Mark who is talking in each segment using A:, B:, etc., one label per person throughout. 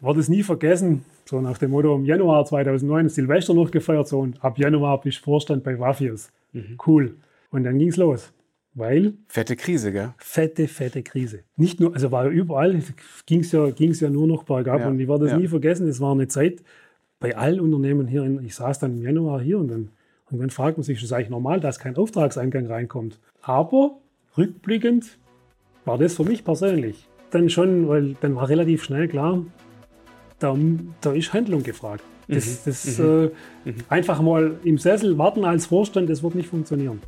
A: werde es nie vergessen, so nach dem Motto, im Januar 2009 Silvester noch gefeiert, so und ab Januar bist du Vorstand bei Wafios. Mhm. Cool. Und dann ging es los. Weil.
B: Fette Krise, gell?
A: Fette, fette Krise. Nicht nur, also war ja überall, ging es ja, ging's ja nur noch bergab. Ja. Und ich werde das ja. nie vergessen, es war eine Zeit bei allen Unternehmen hier, in, ich saß dann im Januar hier und dann, und dann fragt man sich, ist es eigentlich normal, dass kein Auftragseingang reinkommt? Aber rückblickend war das für mich persönlich dann schon, weil dann war relativ schnell klar, da, da ist Handlung gefragt. Das, mhm. das mhm. Äh, mhm. einfach mal im Sessel warten als Vorstand, das wird nicht funktionieren.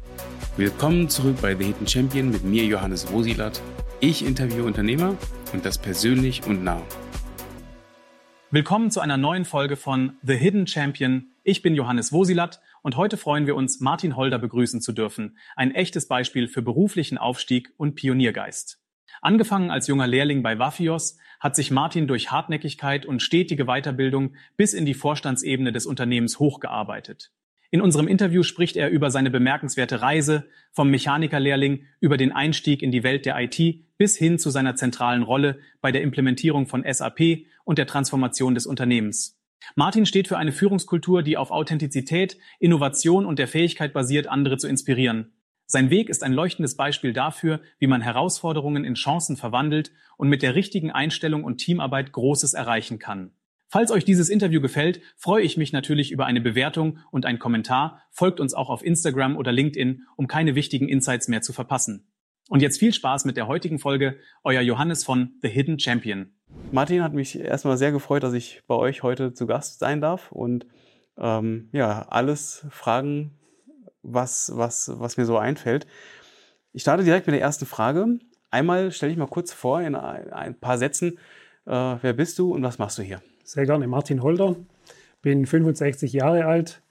B: Willkommen zurück bei The Hidden Champion mit mir, Johannes Wosilat. Ich interviewe Unternehmer und das persönlich und nah. Willkommen zu einer neuen Folge von The Hidden Champion. Ich bin Johannes Wosilat und heute freuen wir uns, Martin Holder begrüßen zu dürfen. Ein echtes Beispiel für beruflichen Aufstieg und Pioniergeist. Angefangen als junger Lehrling bei Wafios hat sich Martin durch Hartnäckigkeit und stetige Weiterbildung bis in die Vorstandsebene des Unternehmens hochgearbeitet. In unserem Interview spricht er über seine bemerkenswerte Reise vom Mechanikerlehrling über den Einstieg in die Welt der IT bis hin zu seiner zentralen Rolle bei der Implementierung von SAP und der Transformation des Unternehmens. Martin steht für eine Führungskultur, die auf Authentizität, Innovation und der Fähigkeit basiert, andere zu inspirieren. Sein Weg ist ein leuchtendes Beispiel dafür, wie man Herausforderungen in Chancen verwandelt und mit der richtigen Einstellung und Teamarbeit Großes erreichen kann. Falls euch dieses Interview gefällt, freue ich mich natürlich über eine Bewertung und einen Kommentar. Folgt uns auch auf Instagram oder LinkedIn, um keine wichtigen Insights mehr zu verpassen. Und jetzt viel Spaß mit der heutigen Folge. Euer Johannes von The Hidden Champion. Martin hat mich erstmal sehr gefreut, dass ich bei euch heute zu Gast sein darf und ähm, ja, alles Fragen was, was, was mir so einfällt. Ich starte direkt mit der ersten Frage. Einmal stelle ich mal kurz vor in ein paar Sätzen, äh, wer bist du und was machst du hier?
A: Sehr gerne, Martin Holder, bin 65 Jahre alt,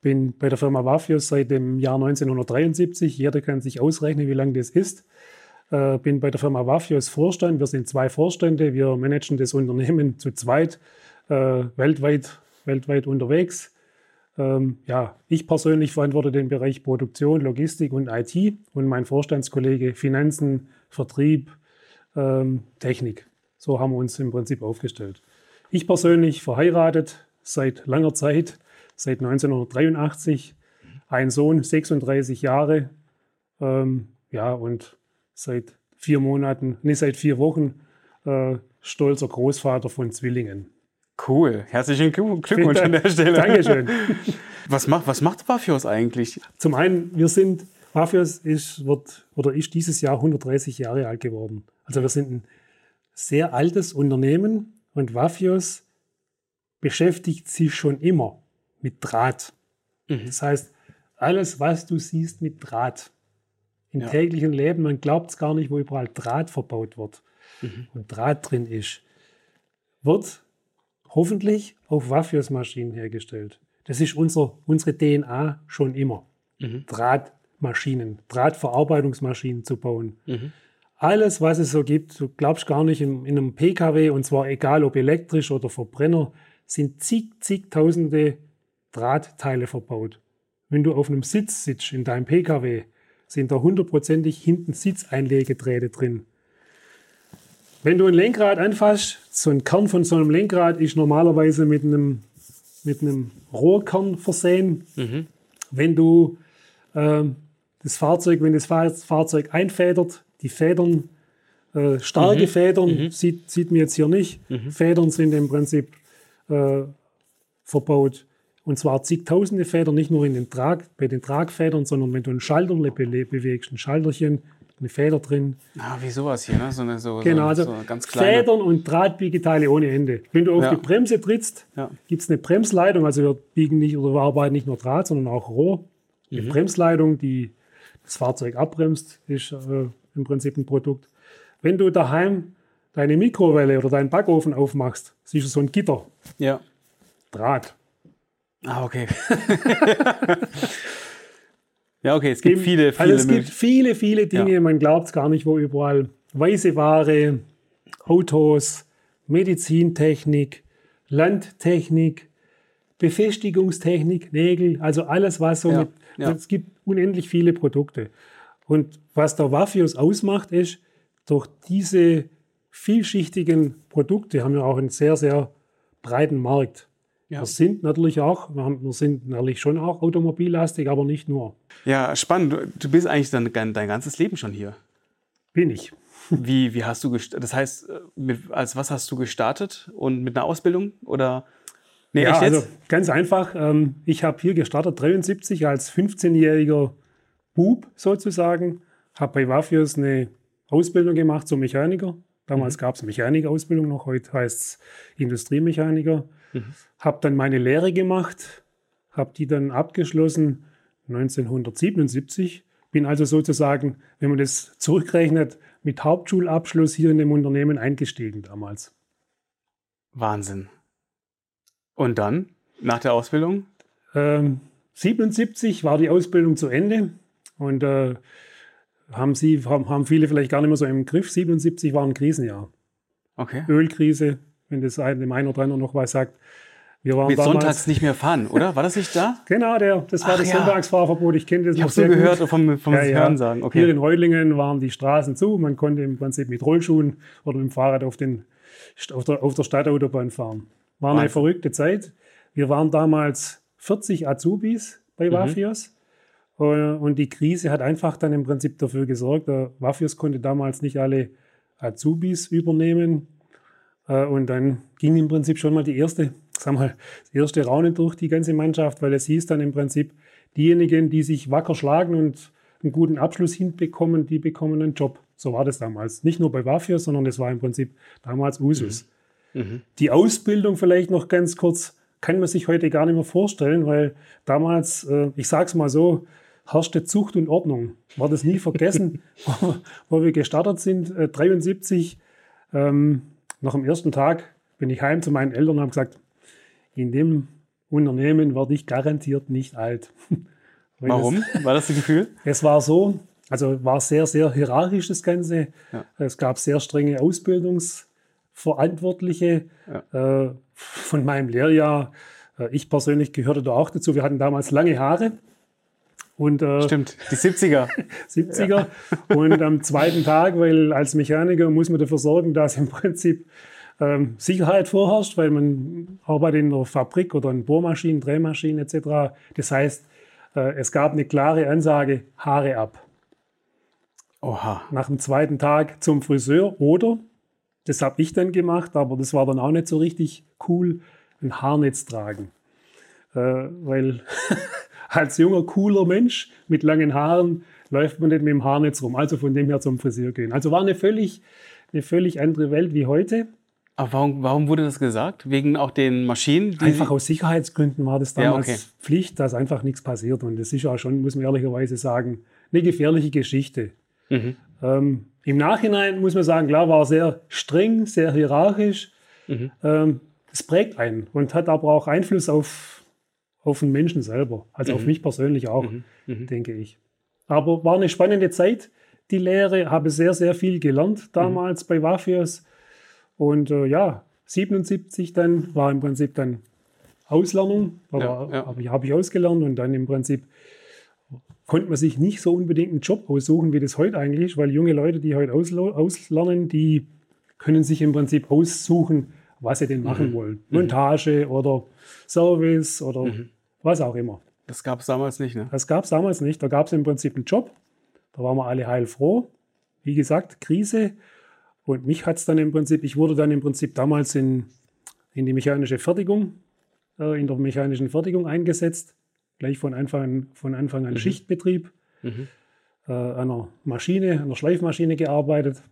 A: bin bei der Firma Wafios seit dem Jahr 1973. Jeder kann sich ausrechnen, wie lange das ist. Äh, bin bei der Firma Wafios Vorstand. Wir sind zwei Vorstände. Wir managen das Unternehmen zu zweit äh, weltweit, weltweit unterwegs. Ähm, ja, ich persönlich verantworte den Bereich Produktion, Logistik und IT und mein Vorstandskollege Finanzen, Vertrieb, ähm, Technik. So haben wir uns im Prinzip aufgestellt. Ich persönlich verheiratet seit langer Zeit, seit 1983, ein Sohn, 36 Jahre, ähm, ja, und seit vier Monaten, nicht seit vier Wochen, äh, stolzer Großvater von Zwillingen.
B: Cool. Herzlichen Glückwunsch an der Stelle.
A: Dankeschön.
B: Was macht, was macht Wafios eigentlich?
A: Zum einen, wir sind, Wafios ist, wird, oder ist dieses Jahr 130 Jahre alt geworden. Also wir sind ein sehr altes Unternehmen und Wafios beschäftigt sich schon immer mit Draht. Mhm. Das heißt, alles, was du siehst mit Draht im ja. täglichen Leben, man glaubt es gar nicht, wo überall Draht verbaut wird mhm. und Draht drin ist, wird hoffentlich auf Wafios-Maschinen hergestellt. Das ist unser, unsere DNA schon immer. Mhm. Drahtmaschinen, Drahtverarbeitungsmaschinen zu bauen. Mhm. Alles, was es so gibt, du glaubst gar nicht, in, in, einem PKW, und zwar egal ob elektrisch oder Verbrenner, sind zig, zigtausende Drahtteile verbaut. Wenn du auf einem Sitz sitzt in deinem PKW, sind da hundertprozentig hinten Sitzeinlegedrähte drin. Wenn du ein Lenkrad anfasst, so ein Kern von so einem Lenkrad ist normalerweise mit einem, mit einem Rohrkern versehen. Mhm. Wenn du äh, das Fahrzeug, wenn das Fahrzeug einfedert, die Federn, äh, starke mhm. Federn, mhm. Sieht, sieht man jetzt hier nicht. Mhm. Federn sind im Prinzip äh, verbaut. Und zwar zigtausende Federn, nicht nur in den Trag, bei den Tragfedern, sondern wenn du ein Schalter bewegst, ein Schalterchen, eine Feder drin.
B: Ah, wie sowas hier, ne? So eine, so,
A: genau, also
B: so
A: ganz kleine. Federn und Drahtbiegeteile ohne Ende. Wenn du auf ja. die Bremse trittst, ja. gibt es eine Bremsleitung. Also wir biegen nicht oder wir arbeiten nicht nur Draht, sondern auch Rohr. Eine mhm. Bremsleitung, die das Fahrzeug abbremst, ist äh, im Prinzip ein Produkt. Wenn du daheim deine Mikrowelle oder deinen Backofen aufmachst, siehst du so ein Gitter.
B: Ja.
A: Draht.
B: Ah, okay. Ja, okay, es gibt viele,
A: viele. Also es gibt viele, viele Dinge, ja. man glaubt es gar nicht, wo überall weiße Ware, Autos, Medizintechnik, Landtechnik, Befestigungstechnik, Nägel, also alles, was so ja, mit, ja. es gibt unendlich viele Produkte. Und was der Wafios ausmacht, ist, durch diese vielschichtigen Produkte haben wir auch einen sehr, sehr breiten Markt. Ja. Wir sind natürlich auch, wir, haben, wir, sind natürlich schon auch automobillastig, aber nicht nur.
B: Ja, spannend. Du bist eigentlich dein, dein ganzes Leben schon hier.
A: Bin ich.
B: Wie, wie hast du gestartet? Das heißt, mit, als was hast du gestartet und mit einer Ausbildung oder?
A: Nee, ja, also ganz einfach. Ähm, ich habe hier gestartet, 73 als 15-jähriger Bub sozusagen. Habe bei Wafios eine Ausbildung gemacht zum Mechaniker. Damals mhm. gab es Mechanikerausbildung noch, heute heißt es Industriemechaniker. Mhm. Habe dann meine Lehre gemacht, habe die dann abgeschlossen 1977. Bin also sozusagen, wenn man das zurückrechnet, mit Hauptschulabschluss hier in dem Unternehmen eingestiegen damals.
B: Wahnsinn. Und dann, nach der Ausbildung?
A: Ähm, 77 war die Ausbildung zu Ende und äh, haben, Sie, haben, haben viele vielleicht gar nicht mehr so im Griff. 77 war ein Krisenjahr.
B: Okay.
A: Ölkrise, wenn das dem einen oder anderen noch was sagt.
B: Wir waren Mit damals, Sonntags nicht mehr fahren, oder? War das nicht da?
A: genau, der, das war Ach, das ja. Sonntagsfahrverbot. Ich kenne das
B: ich noch sehr so gehört gut. vom, vom
A: ja, ja. sagen. Okay. Hier in Heulingen waren die Straßen zu. Man konnte im Prinzip mit Rollschuhen oder mit dem Fahrrad auf, den, auf, der, auf der Stadtautobahn fahren. War eine verrückte Zeit. Wir waren damals 40 Azubis bei Wafios. Mhm. Und die Krise hat einfach dann im Prinzip dafür gesorgt, der Wafios konnte damals nicht alle Azubis übernehmen. Äh, und dann ging im Prinzip schon mal die erste sag mal, das erste Raunen durch die ganze Mannschaft, weil es hieß dann im Prinzip, diejenigen, die sich wacker schlagen und einen guten Abschluss hinbekommen, die bekommen einen Job. So war das damals. Nicht nur bei Wafia, sondern es war im Prinzip damals Usus. Mhm. Mhm. Die Ausbildung vielleicht noch ganz kurz, kann man sich heute gar nicht mehr vorstellen, weil damals, äh, ich sage es mal so, herrschte Zucht und Ordnung. War das nie vergessen, wo, wir gestartet sind, äh, 73. Ähm, nach dem ersten Tag bin ich heim zu meinen Eltern und habe gesagt, in dem Unternehmen werde ich garantiert nicht alt.
B: Warum? Es, war das das Gefühl?
A: Es war so, also war sehr, sehr hierarchisch das Ganze. Ja. Es gab sehr strenge Ausbildungsverantwortliche ja. äh, von meinem Lehrjahr. Äh, ich persönlich gehörte da auch dazu. Wir hatten damals lange Haare.
B: Und, äh, Stimmt, die 70er.
A: 70er. Ja. Und am zweiten Tag, weil als Mechaniker muss man dafür sorgen, dass im Prinzip ähm, Sicherheit vorherrscht, weil man arbeitet in der Fabrik oder in Bohrmaschinen, Drehmaschinen etc. Das heißt, äh, es gab eine klare Ansage, Haare ab. Oha. Nach dem zweiten Tag zum Friseur oder, das habe ich dann gemacht, aber das war dann auch nicht so richtig cool, ein Haarnetz tragen. Äh, weil als junger, cooler Mensch mit langen Haaren läuft man nicht mit dem Haarnetz rum. Also von dem her zum Friseur gehen. Also war eine völlig, eine völlig andere Welt wie heute.
B: Aber warum, warum wurde das gesagt? Wegen auch den Maschinen?
A: einfach aus Sicherheitsgründen war das damals ja, okay. Pflicht, dass einfach nichts passiert. Und das ist ja schon, muss man ehrlicherweise sagen, eine gefährliche Geschichte. Mhm. Ähm, Im Nachhinein muss man sagen, klar, war sehr streng, sehr hierarchisch. Mhm. Ähm, es prägt einen und hat aber auch Einfluss auf, auf den Menschen selber. Also mhm. auf mich persönlich auch, mhm. Mhm. denke ich. Aber war eine spannende Zeit, die Lehre. Habe sehr, sehr viel gelernt damals bei Wafios und äh, ja, 77 dann war im Prinzip dann Auslernung, ja, ja. habe ich, hab ich ausgelernt und dann im Prinzip konnte man sich nicht so unbedingt einen Job aussuchen, wie das heute eigentlich ist, weil junge Leute, die heute auslernen, die können sich im Prinzip aussuchen, was sie denn mhm. machen wollen. Mhm. Montage oder Service oder mhm. was auch immer.
B: Das gab es damals nicht, ne?
A: Das gab es damals nicht. Da gab es im Prinzip einen Job. Da waren wir alle heilfroh. Wie gesagt, Krise. Und mich hat es dann im Prinzip, ich wurde dann im Prinzip damals in, in die mechanische Fertigung, äh, in der mechanischen Fertigung eingesetzt. Gleich von Anfang, von Anfang an mhm. Schichtbetrieb. Mhm. Äh, einer Maschine, einer Schleifmaschine gearbeitet.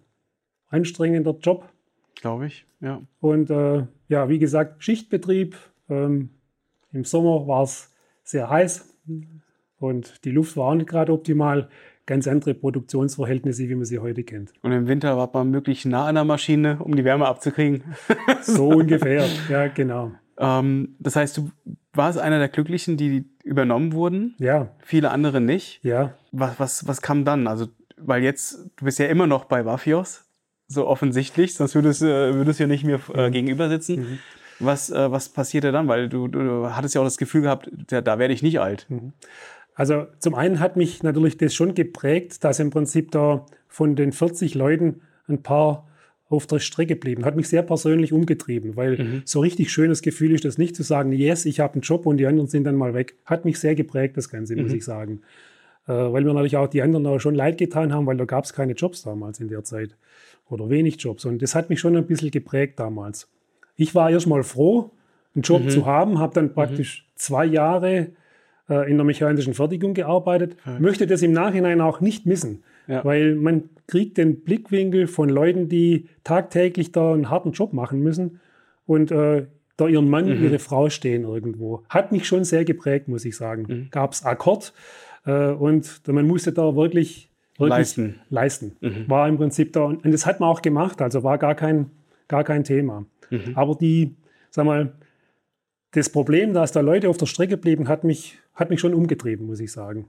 A: Anstrengender Job.
B: Glaube ich, ja.
A: Und äh, ja, wie gesagt, Schichtbetrieb. Ähm, Im Sommer war es sehr heiß und die Luft war auch nicht gerade optimal ganz andere Produktionsverhältnisse, wie man sie heute kennt.
B: Und im Winter war man möglichst nah an der Maschine, um die Wärme abzukriegen.
A: so ungefähr, ja, genau.
B: Ähm, das heißt, du warst einer der Glücklichen, die übernommen wurden.
A: Ja.
B: Viele andere nicht.
A: Ja.
B: Was, was, was kam dann? Also, weil jetzt, du bist ja immer noch bei Wafios, so offensichtlich, sonst würdest, äh, würdest du ja nicht mir äh, mhm. gegenüber sitzen. Mhm. Was, äh, was passierte dann? Weil du, du hattest ja auch das Gefühl gehabt, da, da werde ich nicht alt. Mhm.
A: Also zum einen hat mich natürlich das schon geprägt, dass im Prinzip da von den 40 Leuten ein paar auf der Strecke geblieben. Hat mich sehr persönlich umgetrieben, weil mhm. so richtig schönes Gefühl ist das nicht zu sagen, yes, ich habe einen Job und die anderen sind dann mal weg. Hat mich sehr geprägt, das Ganze, mhm. muss ich sagen. Äh, weil mir natürlich auch die anderen auch schon leid getan haben, weil da gab es keine Jobs damals in der Zeit oder wenig Jobs. Und das hat mich schon ein bisschen geprägt damals. Ich war erst mal froh, einen Job mhm. zu haben, habe dann praktisch mhm. zwei Jahre äh, in der mechanischen Fertigung gearbeitet, möchte das im Nachhinein auch nicht missen. Ja. Weil man kriegt den Blickwinkel von Leuten, die tagtäglich da einen harten Job machen müssen und äh, da ihren Mann, mhm. ihre Frau stehen irgendwo. Hat mich schon sehr geprägt, muss ich sagen. Mhm. Gab es Akkord äh, und man musste da wirklich leisten. leisten. Mhm. War im Prinzip da und das hat man auch gemacht, also war gar kein, gar kein Thema. Mhm. Aber die, sag mal, das Problem, dass da Leute auf der Strecke blieben, hat mich, hat mich schon umgetrieben, muss ich sagen.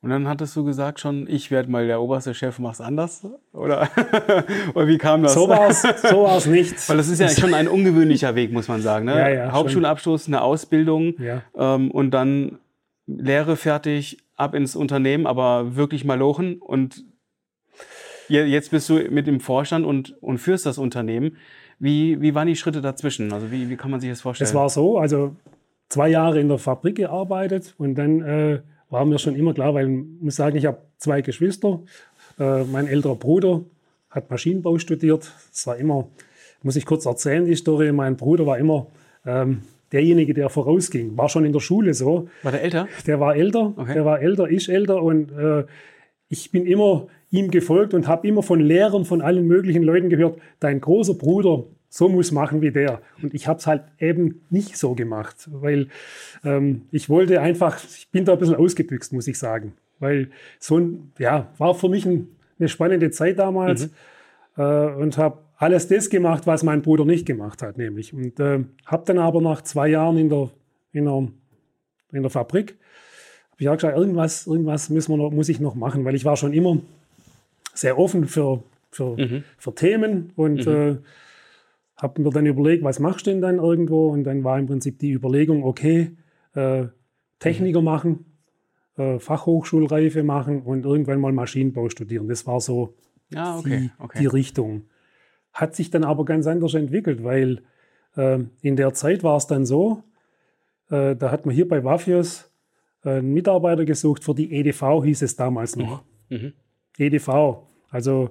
C: Und dann hattest du gesagt schon, ich werde mal der oberste Chef, mach's anders? Oder, oder wie kam das?
A: So war es so nicht.
C: Weil das ist ja schon ein ungewöhnlicher Weg, muss man sagen. Ne? Ja, ja, Hauptschulabschluss, schon. eine Ausbildung ja. ähm, und dann Lehre fertig, ab ins Unternehmen, aber wirklich mal lochen. Und jetzt bist du mit dem Vorstand und, und führst das Unternehmen. Wie, wie waren die Schritte dazwischen? Also wie, wie kann man sich das vorstellen?
A: Es war so, also zwei Jahre in der Fabrik gearbeitet und dann... Äh, war mir schon immer klar, weil ich muss sagen, ich habe zwei Geschwister. Äh, mein älterer Bruder hat Maschinenbau studiert. Das war immer, muss ich kurz erzählen, die Story. Mein Bruder war immer ähm, derjenige, der vorausging. War schon in der Schule so.
C: War der älter?
A: Der war älter. Okay. Der war älter, ich älter. Und äh, ich bin immer ihm gefolgt und habe immer von Lehrern, von allen möglichen Leuten gehört, dein großer Bruder so muss machen wie der. Und ich habe es halt eben nicht so gemacht, weil ähm, ich wollte einfach, ich bin da ein bisschen ausgebüxt, muss ich sagen. Weil so ein, ja, war für mich ein, eine spannende Zeit damals mhm. äh, und habe alles das gemacht, was mein Bruder nicht gemacht hat, nämlich. Und äh, habe dann aber nach zwei Jahren in der, in der, in der Fabrik, habe ich auch gesagt, irgendwas, irgendwas müssen wir noch, muss ich noch machen, weil ich war schon immer sehr offen für, für, mhm. für Themen und mhm. äh, habe mir dann überlegt, was machst du denn dann irgendwo? Und dann war im Prinzip die Überlegung, okay, äh, Techniker mhm. machen, äh, Fachhochschulreife machen und irgendwann mal Maschinenbau studieren. Das war so ah, okay, die, okay. die, Richtung. Hat sich dann aber ganz anders entwickelt, weil äh, in der Zeit war es dann so, äh, da hat man hier bei Wafios äh, einen Mitarbeiter gesucht für die EDV, hieß es damals noch. Mhm. Mhm. EDV, also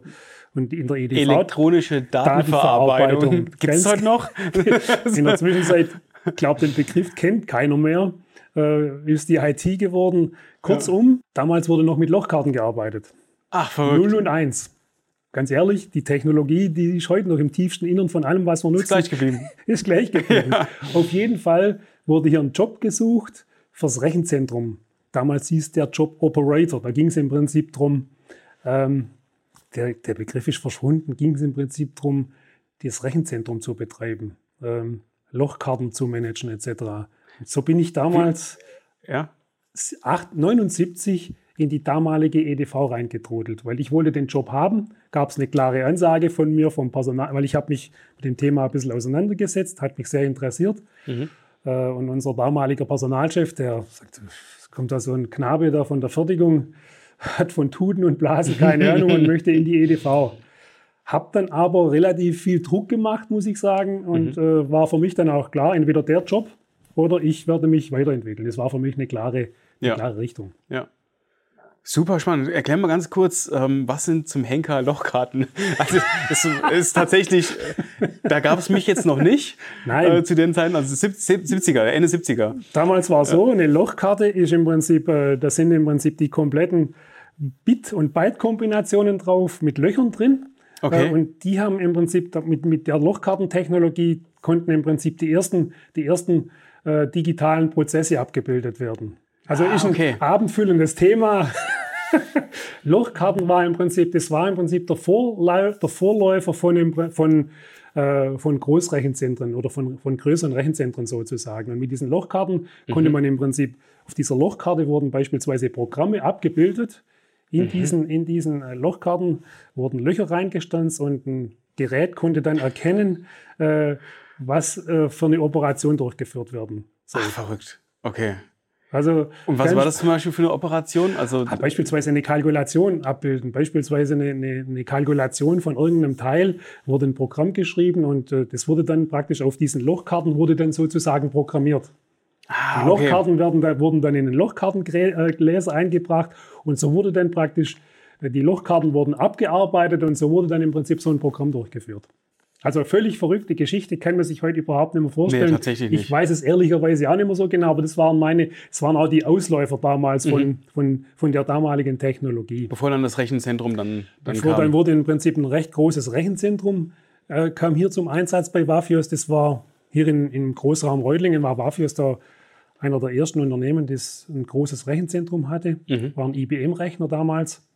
A: und in der EDV.
C: Elektronische Datenverarbeitung.
A: Gibt es heute noch? in der Zwischenzeit, ich glaube, den Begriff kennt keiner mehr. Äh, ist die IT geworden. Kurzum, ja. damals wurde noch mit Lochkarten gearbeitet.
C: Ach, verrückt.
A: 0 und 1. Ganz ehrlich, die Technologie, die ist heute noch im tiefsten Innern von allem, was wir nutzen. Ist
C: gleich geblieben.
A: Ist gleich geblieben. Ja. Auf jeden Fall wurde hier ein Job gesucht fürs Rechenzentrum. Damals hieß der Job Operator. Da ging es im Prinzip darum, ähm, der, der Begriff ist verschwunden, ging es im Prinzip darum, das Rechenzentrum zu betreiben, ähm, Lochkarten zu managen etc. Und so bin ich damals ja. 8, 79 in die damalige EDV reingetrudelt, weil ich wollte den Job haben, gab es eine klare Ansage von mir, vom Personal, weil ich habe mich mit dem Thema ein bisschen auseinandergesetzt, hat mich sehr interessiert. Mhm. Äh, und unser damaliger Personalchef, der sagt, es kommt da so ein Knabe da von der Fertigung, hat von Tuten und Blasen keine Ahnung und möchte in die EDV. Hab dann aber relativ viel Druck gemacht, muss ich sagen, und mhm. äh, war für mich dann auch klar, entweder der Job oder ich werde mich weiterentwickeln. Das war für mich eine klare, eine ja. klare Richtung.
C: Ja. Super spannend. Erklär mal ganz kurz, ähm, was sind zum Henker Lochkarten? Also es ist tatsächlich, da gab es mich jetzt noch nicht
A: Nein.
C: Äh, zu den Zeiten, also 70er, Ende 70er.
A: Damals war es so, eine Lochkarte ist im Prinzip, äh, da sind im Prinzip die kompletten Bit- und Byte-Kombinationen drauf mit Löchern drin. Okay. Äh, und die haben im Prinzip mit, mit der Lochkartentechnologie konnten im Prinzip die ersten, die ersten äh, digitalen Prozesse abgebildet werden. Also ah, ist ein okay. abendfüllendes Thema. Lochkarten war im Prinzip, das war im Prinzip der, Vorläufer, der Vorläufer von, dem, von, äh, von Großrechenzentren oder von, von größeren Rechenzentren sozusagen. Und mit diesen Lochkarten mhm. konnte man im Prinzip, auf dieser Lochkarte wurden beispielsweise Programme abgebildet. In, mhm. diesen, in diesen äh, Lochkarten wurden Löcher reingestanzt und ein Gerät konnte dann erkennen, äh, was äh, für eine Operation durchgeführt werden
C: soll. Ach, verrückt. Okay. Also und was war das zum Beispiel für eine Operation?
A: Also beispielsweise eine Kalkulation abbilden, beispielsweise eine, eine, eine, Kalkulation von irgendeinem Teil wurde ein Programm geschrieben und äh, das wurde dann praktisch auf diesen Lochkarten wurde dann sozusagen programmiert. Ah, die Lochkarten okay. werden, wurden dann in den Lochkartengläser eingebracht und so wurde dann praktisch äh, die Lochkarten wurden abgearbeitet und so wurde dann im Prinzip so ein Programm durchgeführt. Also völlig verrückte Geschichte, kann man sich heute überhaupt nicht mehr vorstellen. Nee,
C: tatsächlich nicht.
A: Ich weiß es ehrlicherweise auch nicht mehr so genau, aber das waren meine, es waren auch die Ausläufer damals von, mhm. von, von der damaligen Technologie.
C: Bevor dann das Rechenzentrum dann,
A: dann Bevor kam. dann wurde im Prinzip ein recht großes Rechenzentrum, äh, kam hier zum Einsatz bei Wafios. Das war hier in, im Großraum Reutlingen, war Wafios da einer der ersten Unternehmen, das ein großes Rechenzentrum hatte. Mhm. War ein IBM-Rechner damals.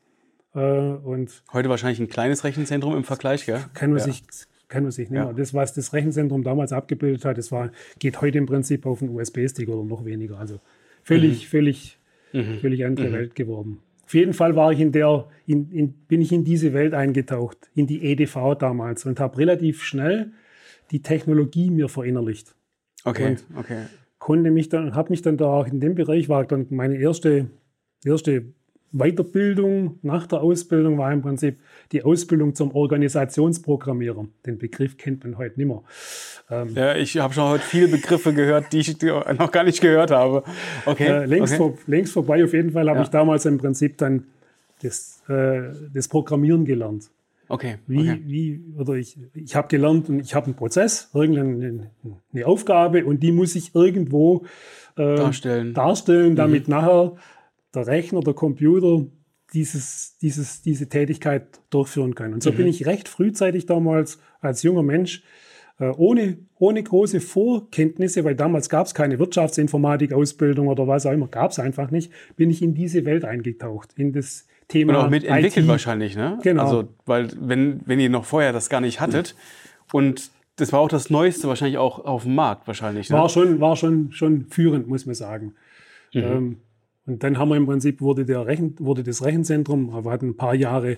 C: Äh, und Heute wahrscheinlich ein kleines Rechenzentrum im Vergleich, gell?
A: Kann man ja. sich kann man sich nicht ja. mehr. Das, was das Rechenzentrum damals abgebildet hat, das war, geht heute im Prinzip auf einen USB-Stick oder noch weniger. Also völlig, mhm. völlig, mhm. völlig andere mhm. Welt geworden. Auf jeden Fall war ich in der, in, in, bin ich in diese Welt eingetaucht, in die EDV damals und habe relativ schnell die Technologie mir verinnerlicht.
C: Okay, und okay.
A: Konnte mich dann, habe mich dann da auch in dem Bereich war dann meine erste, erste Weiterbildung nach der Ausbildung war im Prinzip die Ausbildung zum Organisationsprogrammierer. Den Begriff kennt man heute nicht mehr.
C: Ähm, ja, ich habe schon heute viele Begriffe gehört, die ich noch gar nicht gehört habe.
A: Okay. Äh, längst, okay. Vor, längst vorbei auf jeden Fall habe ja. ich damals im Prinzip dann das, äh, das Programmieren gelernt.
C: Okay.
A: Wie,
C: okay.
A: wie, oder ich, ich habe gelernt und ich habe einen Prozess, irgendeine eine Aufgabe und die muss ich irgendwo
C: äh, darstellen.
A: darstellen, damit mhm. nachher der Rechner, der Computer dieses, dieses, diese Tätigkeit durchführen kann. Und so mhm. bin ich recht frühzeitig damals als junger Mensch äh, ohne, ohne große Vorkenntnisse, weil damals gab es keine Wirtschaftsinformatik-Ausbildung oder was auch immer, gab es einfach nicht, bin ich in diese Welt eingetaucht, in das Thema.
C: Und auch mitentwickelt wahrscheinlich, ne?
A: Genau.
C: Also, weil, wenn, wenn ihr noch vorher das gar nicht hattet und das war auch das Neueste wahrscheinlich auch auf dem Markt wahrscheinlich.
A: Ne? War schon, war schon, schon führend, muss man sagen. Mhm. Ähm, und dann haben wir im Prinzip, wurde, der Rechen, wurde das Rechenzentrum, wir hatten ein paar Jahre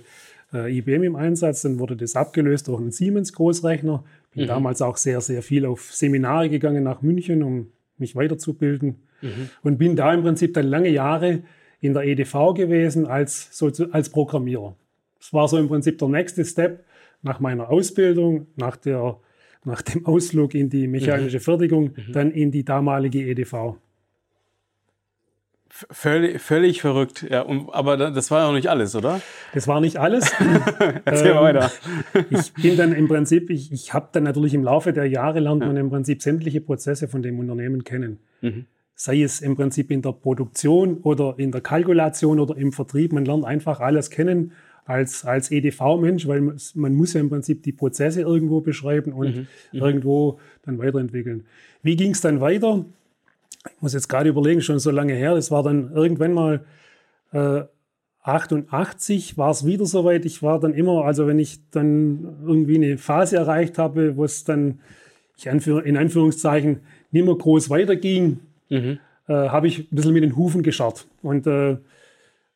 A: äh, IBM im Einsatz, dann wurde das abgelöst durch einen Siemens-Großrechner. Bin mhm. damals auch sehr, sehr viel auf Seminare gegangen nach München, um mich weiterzubilden. Mhm. Und bin da im Prinzip dann lange Jahre in der EDV gewesen als, so, als Programmierer. Das war so im Prinzip der nächste Step nach meiner Ausbildung, nach, der, nach dem Ausflug in die mechanische mhm. Fertigung, mhm. dann in die damalige EDV.
C: Völlig, völlig verrückt. Ja, und, aber das war ja noch nicht alles, oder?
A: Das war nicht alles.
C: Erzähl ähm, weiter.
A: ich bin dann im Prinzip, ich, ich habe dann natürlich im Laufe der Jahre lernt ja. man im Prinzip sämtliche Prozesse von dem Unternehmen kennen. Mhm. Sei es im Prinzip in der Produktion oder in der Kalkulation oder im Vertrieb. Man lernt einfach alles kennen als, als EDV-Mensch, weil man, man, muss ja im Prinzip die Prozesse irgendwo beschreiben und mhm. mhm. irgendwo dann weiterentwickeln. Wie ging es dann weiter? Ich muss jetzt gerade überlegen, schon so lange her, das war dann irgendwann mal äh, 88 war es wieder soweit. Ich war dann immer, also wenn ich dann irgendwie eine Phase erreicht habe, wo es dann in Anführungszeichen nicht mehr groß weiterging, mhm. äh, habe ich ein bisschen mit den Hufen gescharrt und äh,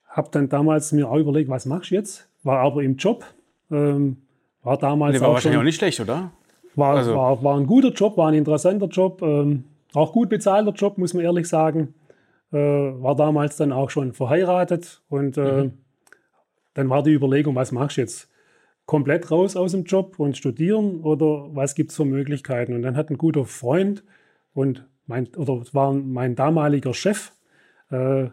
A: habe dann damals mir auch überlegt, was machst du jetzt? War aber im Job. Ähm, war damals
C: nee, war auch wahrscheinlich schon, auch nicht schlecht, oder?
A: War, also. war, war ein guter Job, war ein interessanter Job. Ähm, auch gut bezahlter Job, muss man ehrlich sagen. Äh, war damals dann auch schon verheiratet und äh, mhm. dann war die Überlegung, was machst du jetzt? Komplett raus aus dem Job und studieren oder was gibt es für Möglichkeiten? Und dann hat ein guter Freund und mein, oder war mein damaliger Chef, äh,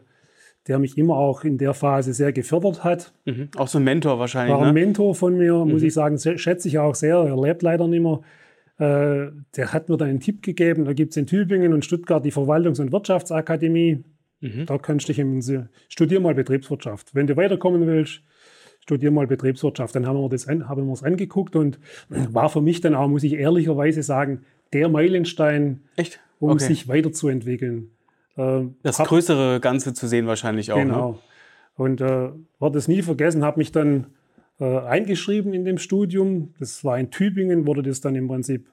A: der mich immer auch in der Phase sehr gefördert hat.
C: Mhm. Auch so ein Mentor wahrscheinlich.
A: War ein ne? Mentor von mir, mhm. muss ich sagen, schätze ich auch sehr. Er lebt leider nicht mehr. Äh, der hat mir dann einen Tipp gegeben. Da gibt es in Tübingen und Stuttgart die Verwaltungs- und Wirtschaftsakademie. Mhm. Da kannst du dich im, studier mal Betriebswirtschaft. Wenn du weiterkommen willst, studier mal Betriebswirtschaft. Dann haben wir das an, haben wir es angeguckt und war für mich dann auch, muss ich ehrlicherweise sagen, der Meilenstein,
C: Echt?
A: um okay. sich weiterzuentwickeln.
C: Äh, das hab, größere Ganze zu sehen wahrscheinlich auch.
A: Ne? Genau. Ne? Und äh, werde es nie vergessen, habe mich dann äh, eingeschrieben in dem Studium. Das war in Tübingen, wurde das dann im Prinzip,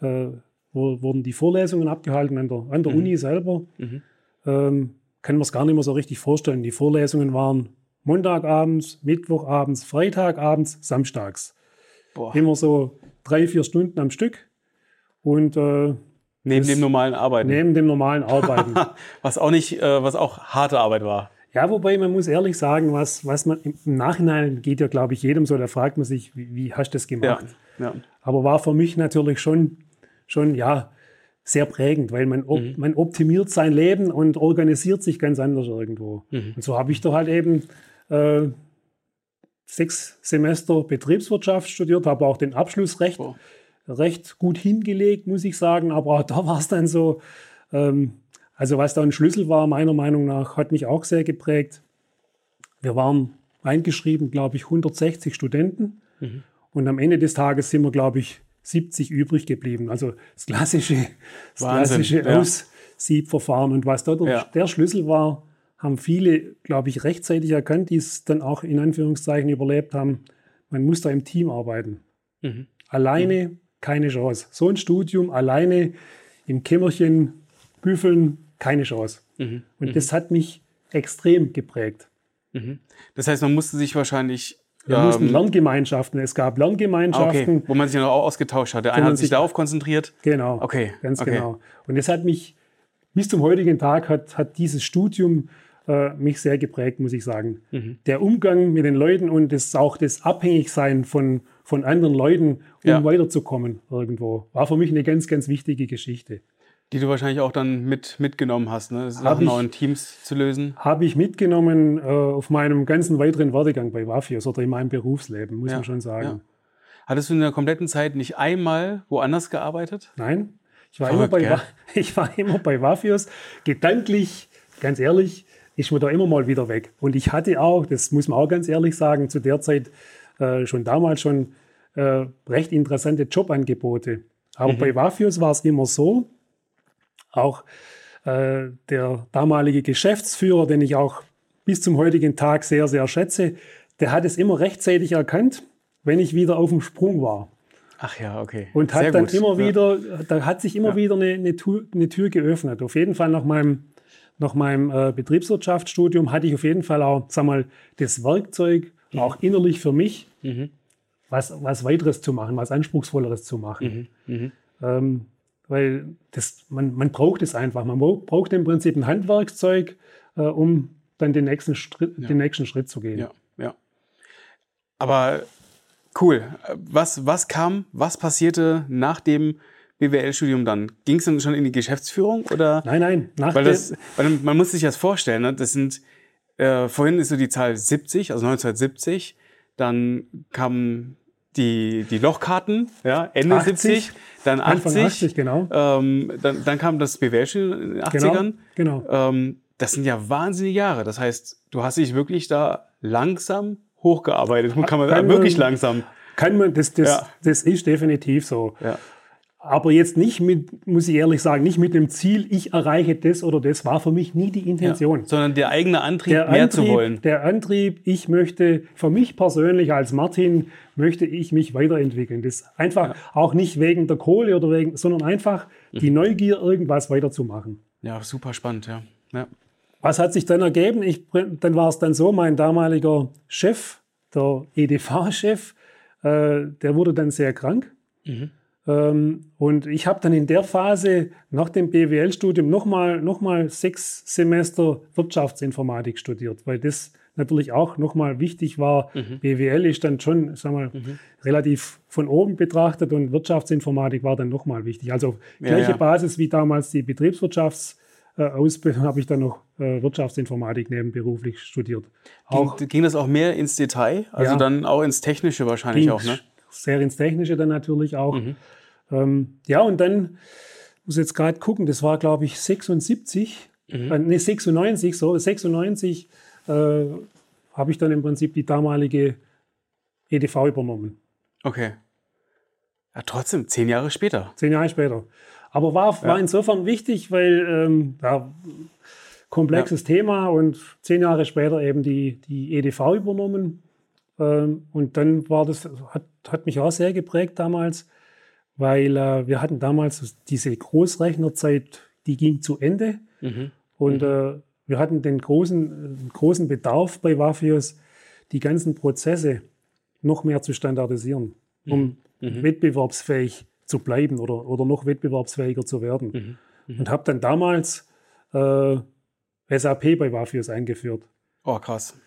A: äh, wurden die Vorlesungen abgehalten an der, an der mhm. Uni selber. Mhm. Ähm, kann man es gar nicht mehr so richtig vorstellen. Die Vorlesungen waren Montagabends, Mittwochabends, Freitagabends, samstags. Boah. Immer so drei, vier Stunden am Stück. Und äh,
C: Neben dem normalen Arbeiten.
A: Neben dem normalen Arbeiten.
C: was auch nicht, äh, was auch harte Arbeit war.
A: Ja, wobei man muss ehrlich sagen, was, was man im Nachhinein geht ja, glaube ich, jedem so, da fragt man sich, wie, wie hast du das gemacht? Ja, ja. Aber war für mich natürlich schon, schon ja, sehr prägend, weil man, mhm. man optimiert sein Leben und organisiert sich ganz anders irgendwo. Mhm. Und so habe ich doch halt eben äh, sechs Semester Betriebswirtschaft studiert, habe auch den Abschluss recht, oh. recht gut hingelegt, muss ich sagen. Aber da war es dann so, ähm, also was da ein Schlüssel war, meiner Meinung nach, hat mich auch sehr geprägt. Wir waren eingeschrieben, glaube ich, 160 Studenten. Mhm. Und am Ende des Tages sind wir, glaube ich, 70 übrig geblieben. Also das klassische, das klassische ja. Aussiebverfahren. Und was der, ja. der Schlüssel war, haben viele, glaube ich, rechtzeitig erkannt, die es dann auch in Anführungszeichen überlebt haben. Man muss da im Team arbeiten. Mhm. Alleine mhm. keine Chance. So ein Studium alleine im Kämmerchen büffeln, keine Chance. Mhm. Und mhm. das hat mich extrem geprägt.
C: Mhm. Das heißt, man musste sich wahrscheinlich
A: wir ähm, mussten Lerngemeinschaften. Es gab Lerngemeinschaften.
C: Okay, wo man sich noch ausgetauscht hat. Der eine hat sich darauf konzentriert.
A: Genau. Okay. Ganz okay. genau. Und es hat mich bis zum heutigen Tag hat, hat dieses Studium äh, mich sehr geprägt, muss ich sagen. Mhm. Der Umgang mit den Leuten und das, auch das Abhängigsein von, von anderen Leuten, um ja. weiterzukommen irgendwo, war für mich eine ganz, ganz wichtige Geschichte.
C: Die du wahrscheinlich auch dann mit, mitgenommen hast, ne? Sachen auch in Teams zu lösen.
A: Habe ich mitgenommen äh, auf meinem ganzen weiteren Werdegang bei Wafios oder in meinem Berufsleben, muss ja, man schon sagen. Ja.
C: Hattest du in der kompletten Zeit nicht einmal woanders gearbeitet?
A: Nein. Ich war, immer bei, ich war immer bei Wafios. Gedanklich, ganz ehrlich, ist mir da immer mal wieder weg. Und ich hatte auch, das muss man auch ganz ehrlich sagen, zu der Zeit äh, schon damals schon äh, recht interessante Jobangebote. Aber mhm. bei Wafios war es immer so, auch äh, der damalige Geschäftsführer, den ich auch bis zum heutigen Tag sehr, sehr schätze, der hat es immer rechtzeitig erkannt, wenn ich wieder auf dem Sprung war.
C: Ach ja, okay.
A: Und hat sehr dann gut. immer wieder, da hat sich immer ja. wieder eine, eine, Tür, eine, Tür, geöffnet. Auf jeden Fall nach meinem, nach meinem äh, Betriebswirtschaftsstudium hatte ich auf jeden Fall auch, sag mal, das Werkzeug, mhm. auch innerlich für mich, mhm. was, was weiteres zu machen, was anspruchsvolleres zu machen. Mhm. mhm. Ähm, weil das, man, man braucht es einfach. Man braucht im Prinzip ein Handwerkszeug, äh, um dann den nächsten, Schritt, ja. den nächsten Schritt zu gehen.
C: Ja, ja. Aber cool. Was, was kam, was passierte nach dem BWL-Studium dann? Ging es dann schon in die Geschäftsführung? Oder?
A: Nein, nein.
C: Nach weil, das, weil man muss sich das vorstellen, ne? das sind, äh, vorhin ist so die Zahl 70, also 1970, dann kam die, die Lochkarten, ja, Ende 80, 70, dann 80, 80 genau. Ähm, dann, dann kam das BWL in den 80ern. Genau. genau. Ähm, das sind ja wahnsinnige Jahre. Das heißt, du hast dich wirklich da langsam hochgearbeitet. Kann man kann wirklich man, langsam.
A: Kann man, das, das, ja. das ist definitiv so. Ja. Aber jetzt nicht mit, muss ich ehrlich sagen, nicht mit dem Ziel, ich erreiche das oder das, war für mich nie die Intention. Ja,
C: sondern der eigene Antrieb, der mehr Antrieb, zu wollen.
A: Der Antrieb, ich möchte, für mich persönlich als Martin, möchte ich mich weiterentwickeln. Das einfach ja. auch nicht wegen der Kohle oder wegen, sondern einfach mhm. die Neugier, irgendwas weiterzumachen.
C: Ja, super spannend, ja. ja.
A: Was hat sich dann ergeben? Ich, dann war es dann so, mein damaliger Chef, der EDV-Chef, äh, der wurde dann sehr krank. Mhm. Ähm, und ich habe dann in der Phase nach dem BWL-Studium nochmal noch mal sechs Semester Wirtschaftsinformatik studiert, weil das natürlich auch nochmal wichtig war. Mhm. BWL ist dann schon, sag mal, mhm. relativ von oben betrachtet und Wirtschaftsinformatik war dann nochmal wichtig. Also gleiche ja, ja. Basis wie damals die Betriebswirtschaftsausbildung habe ich dann noch äh, Wirtschaftsinformatik nebenberuflich studiert.
C: Auch, ging, ging, das auch mehr ins Detail? Also ja, dann auch ins Technische wahrscheinlich auch, ne?
A: Sehr ins Technische dann natürlich auch. Mhm. Ähm, ja, und dann muss ich jetzt gerade gucken, das war glaube ich 76, mhm. äh, nee, 96, so 96 äh, habe ich dann im Prinzip die damalige EDV übernommen.
C: Okay. Ja, trotzdem, zehn Jahre später.
A: Zehn Jahre später. Aber war, war ja. insofern wichtig, weil ähm, ja, komplexes ja. Thema und zehn Jahre später eben die, die EDV übernommen. Ähm, und dann war das, hat, hat mich auch sehr geprägt damals, weil äh, wir hatten damals diese Großrechnerzeit, die ging zu Ende. Mhm. Und mhm. Äh, wir hatten den großen, großen Bedarf bei Wafios, die ganzen Prozesse noch mehr zu standardisieren, um mhm. mhm. wettbewerbsfähig zu bleiben oder, oder noch wettbewerbsfähiger zu werden. Mhm. Mhm. Und habe dann damals äh, SAP bei Wafius eingeführt.
C: Oh, krass.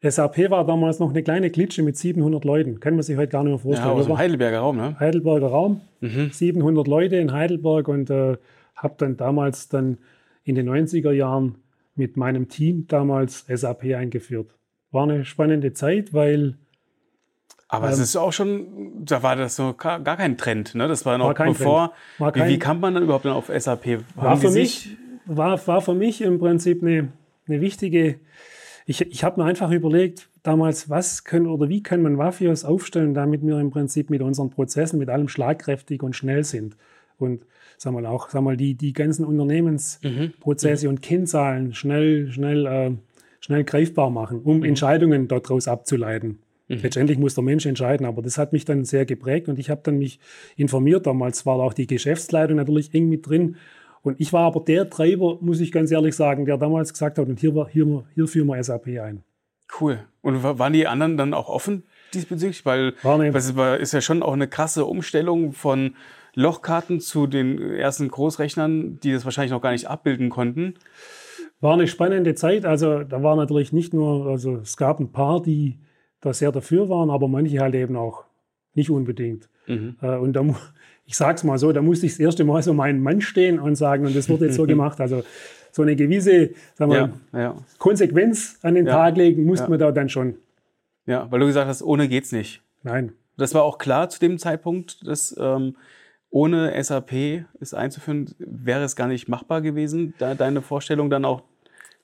A: SAP war damals noch eine kleine Klitsche mit 700 Leuten. Kann man sich heute gar nicht mehr vorstellen. Ja,
C: aus dem Heidelberger Raum, ne?
A: Heidelberger Raum. Mhm. 700 Leute in Heidelberg und äh, habe dann damals dann in den 90er Jahren mit meinem Team damals SAP eingeführt. War eine spannende Zeit, weil
C: aber ähm, es ist auch schon, da war das so gar, kein Trend, ne? Das war noch war bevor. War kein, wie, wie kam man dann überhaupt auf SAP?
A: War für, mich, war, war für mich im Prinzip eine, eine wichtige. Ich, ich habe mir einfach überlegt, damals, was können oder wie kann man Wafios aufstellen, damit wir im Prinzip mit unseren Prozessen, mit allem schlagkräftig und schnell sind. Und sag mal auch, sag mal, die, die ganzen Unternehmensprozesse mhm. und Kennzahlen schnell, schnell, äh, schnell greifbar machen, um mhm. Entscheidungen daraus abzuleiten. Mhm. Letztendlich muss der Mensch entscheiden, aber das hat mich dann sehr geprägt und ich habe dann mich informiert. Damals war auch die Geschäftsleitung natürlich eng mit drin. Und ich war aber der Treiber, muss ich ganz ehrlich sagen, der damals gesagt hat, und hier, hier, hier führen wir SAP ein.
C: Cool. Und waren die anderen dann auch offen diesbezüglich? Weil es ist ja schon auch eine krasse Umstellung von Lochkarten zu den ersten Großrechnern, die das wahrscheinlich noch gar nicht abbilden konnten.
A: War eine spannende Zeit. Also da war natürlich nicht nur, also es gab ein paar, die da sehr dafür waren, aber manche halt eben auch nicht unbedingt. Mhm. Äh, und da, ich sage es mal so, da musste ich das erste Mal so meinen Mann stehen und sagen, und das wird jetzt so gemacht. Also so eine gewisse sagen wir, ja, ja. Konsequenz an den ja, Tag legen musste man da dann schon.
C: Ja, weil du gesagt hast, ohne geht's nicht.
A: Nein.
C: Das war auch klar zu dem Zeitpunkt, dass ähm, ohne SAP es einzuführen, wäre es gar nicht machbar gewesen, da deine Vorstellung dann auch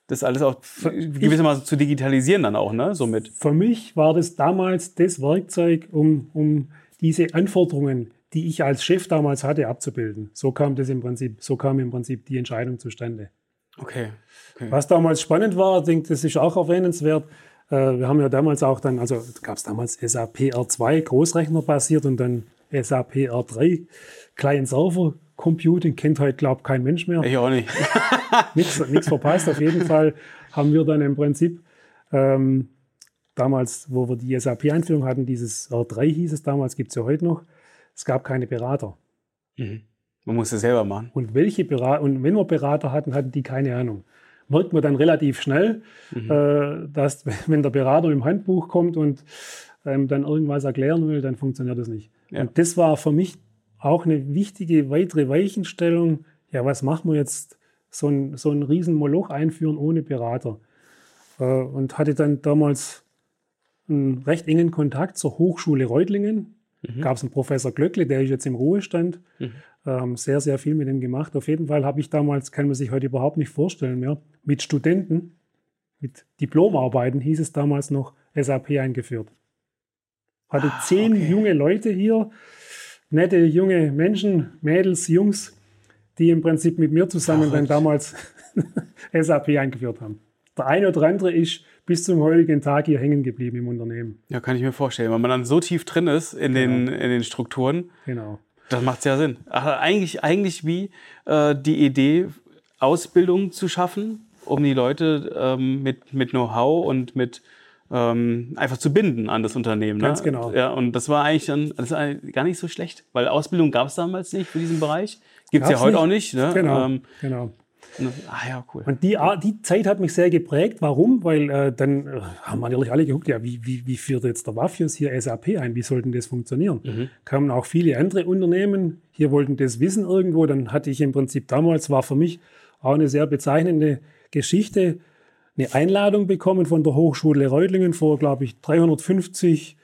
C: das alles auch gewissermaßen zu digitalisieren dann auch, ne? Somit.
A: Für mich war das damals das Werkzeug, um, um diese Anforderungen, die ich als Chef damals hatte, abzubilden. So kam das im Prinzip, so kam im Prinzip die Entscheidung zustande.
C: Okay. okay.
A: Was damals spannend war, ich denke, das ist auch erwähnenswert. Äh, wir haben ja damals auch dann, also gab es damals SAP R2 Großrechner basiert und dann SAP R3 Client Server Computing kennt heute, glaube ich, kein Mensch mehr.
C: Ich auch nicht.
A: Nichts verpasst. Auf jeden Fall haben wir dann im Prinzip ähm, damals, wo wir die SAP-Einführung hatten, dieses R3 hieß es damals, gibt es ja heute noch, es gab keine Berater.
C: Mhm. Man musste selber machen.
A: Und welche Berater, und wenn wir Berater hatten, hatten die keine Ahnung. Merkt man dann relativ schnell, mhm. äh, dass wenn der Berater im Handbuch kommt und ähm, dann irgendwas erklären will, dann funktioniert das nicht. Ja. Und das war für mich auch eine wichtige weitere Weichenstellung. Ja, was machen wir jetzt? So ein, so ein riesen Moloch einführen ohne Berater. Äh, und hatte dann damals einen recht engen Kontakt zur Hochschule Reutlingen. Mhm. Gab es einen Professor Glöckle, der ist jetzt im Ruhestand. Mhm. Ähm, sehr, sehr viel mit ihm gemacht. Auf jeden Fall habe ich damals, kann man sich heute überhaupt nicht vorstellen mehr, mit Studenten, mit Diplomarbeiten hieß es damals noch, SAP eingeführt. Hatte ah, zehn okay. junge Leute hier, nette junge Menschen, Mädels, Jungs, die im Prinzip mit mir zusammen dann damals SAP eingeführt haben. Der eine oder andere ist bis zum heutigen Tag hier hängen geblieben im Unternehmen.
C: Ja, kann ich mir vorstellen. Wenn man dann so tief drin ist in, genau. den, in den Strukturen,
A: genau.
C: das macht ja Sinn. Ach, eigentlich, eigentlich wie äh, die Idee, Ausbildung zu schaffen, um die Leute ähm, mit, mit Know-how und mit ähm, einfach zu binden an das Unternehmen.
A: Ne? Ganz genau.
C: Ja, und das war eigentlich dann das gar nicht so schlecht, weil Ausbildung gab es damals nicht für diesen Bereich. Gibt es ja heute nicht. auch nicht. Ne?
A: Genau, ähm, genau.
C: Ah ja, cool.
A: Und die, die Zeit hat mich sehr geprägt. Warum? Weil äh, dann äh, haben natürlich alle geguckt, ja, wie, wie, wie führt jetzt der Wafius hier SAP ein? Wie sollten das funktionieren? Mhm. Kamen auch viele andere Unternehmen, hier wollten das wissen irgendwo. Dann hatte ich im Prinzip damals, war für mich auch eine sehr bezeichnende Geschichte, eine Einladung bekommen von der Hochschule Reutlingen vor, glaube ich, 350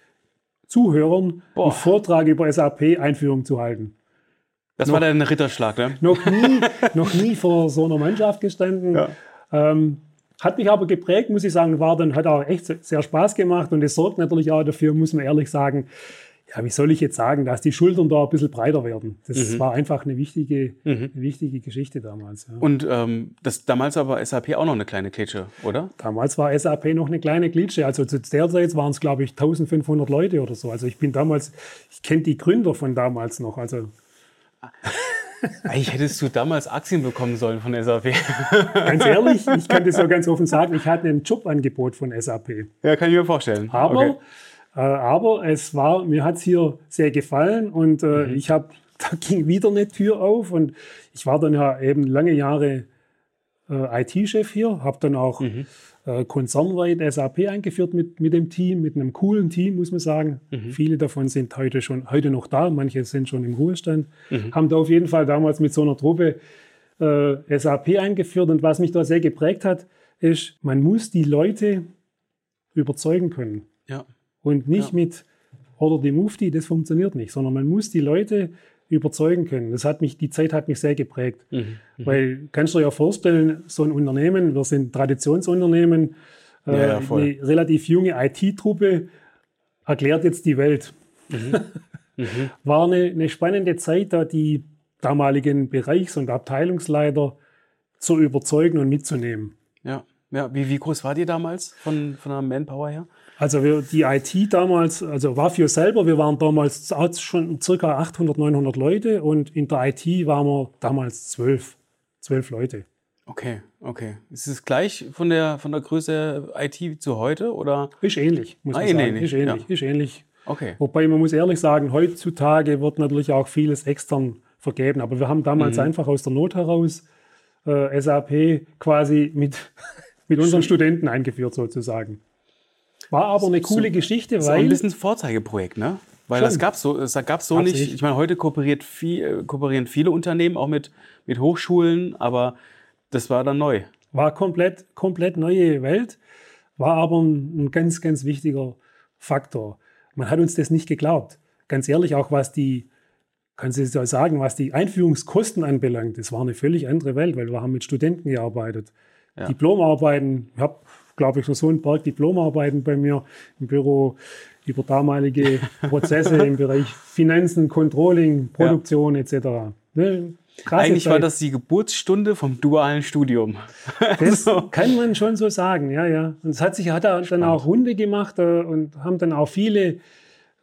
A: Zuhörern, Boah. einen Vortrag über SAP-Einführung zu halten.
C: Das noch, war dann ein Ritterschlag, ne?
A: Noch nie, noch nie vor so einer Mannschaft gestanden. Ja. Ähm, hat mich aber geprägt, muss ich sagen, war dann, hat auch echt sehr Spaß gemacht und es sorgt natürlich auch dafür, muss man ehrlich sagen, ja, wie soll ich jetzt sagen, dass die Schultern da ein bisschen breiter werden. Das mhm. war einfach eine wichtige, mhm. eine wichtige Geschichte damals. Ja.
C: Und ähm, das, damals war SAP auch noch eine kleine Klitsche, oder?
A: Damals war SAP noch eine kleine Klitsche. Also zu der Zeit waren es, glaube ich, 1500 Leute oder so. Also ich bin damals, ich kenne die Gründer von damals noch. Also
C: Eigentlich hättest du damals Aktien bekommen sollen von SAP.
A: Ganz ehrlich, ich kann das so ganz offen sagen, ich hatte ein Jobangebot von SAP.
C: Ja, kann ich mir vorstellen.
A: Aber okay. Äh, aber es war, mir hat es hier sehr gefallen und äh, mhm. ich habe da ging wieder eine Tür auf und ich war dann ja eben lange Jahre äh, IT-Chef hier, habe dann auch mhm. Äh, konzernweit SAP eingeführt mit, mit dem Team, mit einem coolen Team, muss man sagen. Mhm. Viele davon sind heute schon heute noch da, manche sind schon im Ruhestand, mhm. haben da auf jeden Fall damals mit so einer Truppe äh, SAP eingeführt und was mich da sehr geprägt hat, ist, man muss die Leute überzeugen können.
C: Ja.
A: Und nicht ja. mit oder die Mufti, das funktioniert nicht, sondern man muss die Leute überzeugen können. Das hat mich, die Zeit hat mich sehr geprägt. Mhm. Mhm. Weil, kannst du dir ja vorstellen, so ein Unternehmen, wir sind Traditionsunternehmen, äh, ja, eine relativ junge IT-Truppe erklärt jetzt die Welt. Mhm. mhm. War eine, eine spannende Zeit, da die damaligen Bereichs- und Abteilungsleiter zu überzeugen und mitzunehmen.
C: Ja, ja. Wie, wie groß war die damals von, von der Manpower her?
A: Also wir, die IT damals, also Wafio selber, wir waren damals schon circa 800, 900 Leute und in der IT waren wir damals zwölf, zwölf Leute.
C: Okay, okay. Ist es gleich von der, von der Größe IT zu heute oder?
A: Ist ähnlich, muss ah, man sagen. Ähnlich, ist ähnlich, ja. ist ähnlich.
C: Okay.
A: Wobei man muss ehrlich sagen, heutzutage wird natürlich auch vieles extern vergeben. Aber wir haben damals mhm. einfach aus der Not heraus äh, SAP quasi mit, mit unseren Studenten eingeführt sozusagen. War aber eine coole so, Geschichte, weil. So
C: ein bisschen Vorzeigeprojekt, ne? Weil schon. das gab es so, das gab's so nicht. Ich meine, heute kooperiert viel, kooperieren viele Unternehmen auch mit, mit Hochschulen, aber das war dann neu.
A: War komplett, komplett neue Welt, war aber ein, ein ganz, ganz wichtiger Faktor. Man hat uns das nicht geglaubt. Ganz ehrlich, auch was die, kannst du ja sagen, was die Einführungskosten anbelangt, das war eine völlig andere Welt, weil wir haben mit Studenten gearbeitet. Ja. Diplomarbeiten, ich habe glaube ich, schon so ein Berg Diplomarbeiten bei mir im Büro über damalige Prozesse im Bereich Finanzen, Controlling, Produktion ja. etc.
C: Ne? Eigentlich Zeit. war das die Geburtsstunde vom dualen Studium.
A: Das so. kann man schon so sagen, ja, ja. Und es hat sich hat dann auch Runde gemacht äh, und haben dann auch viele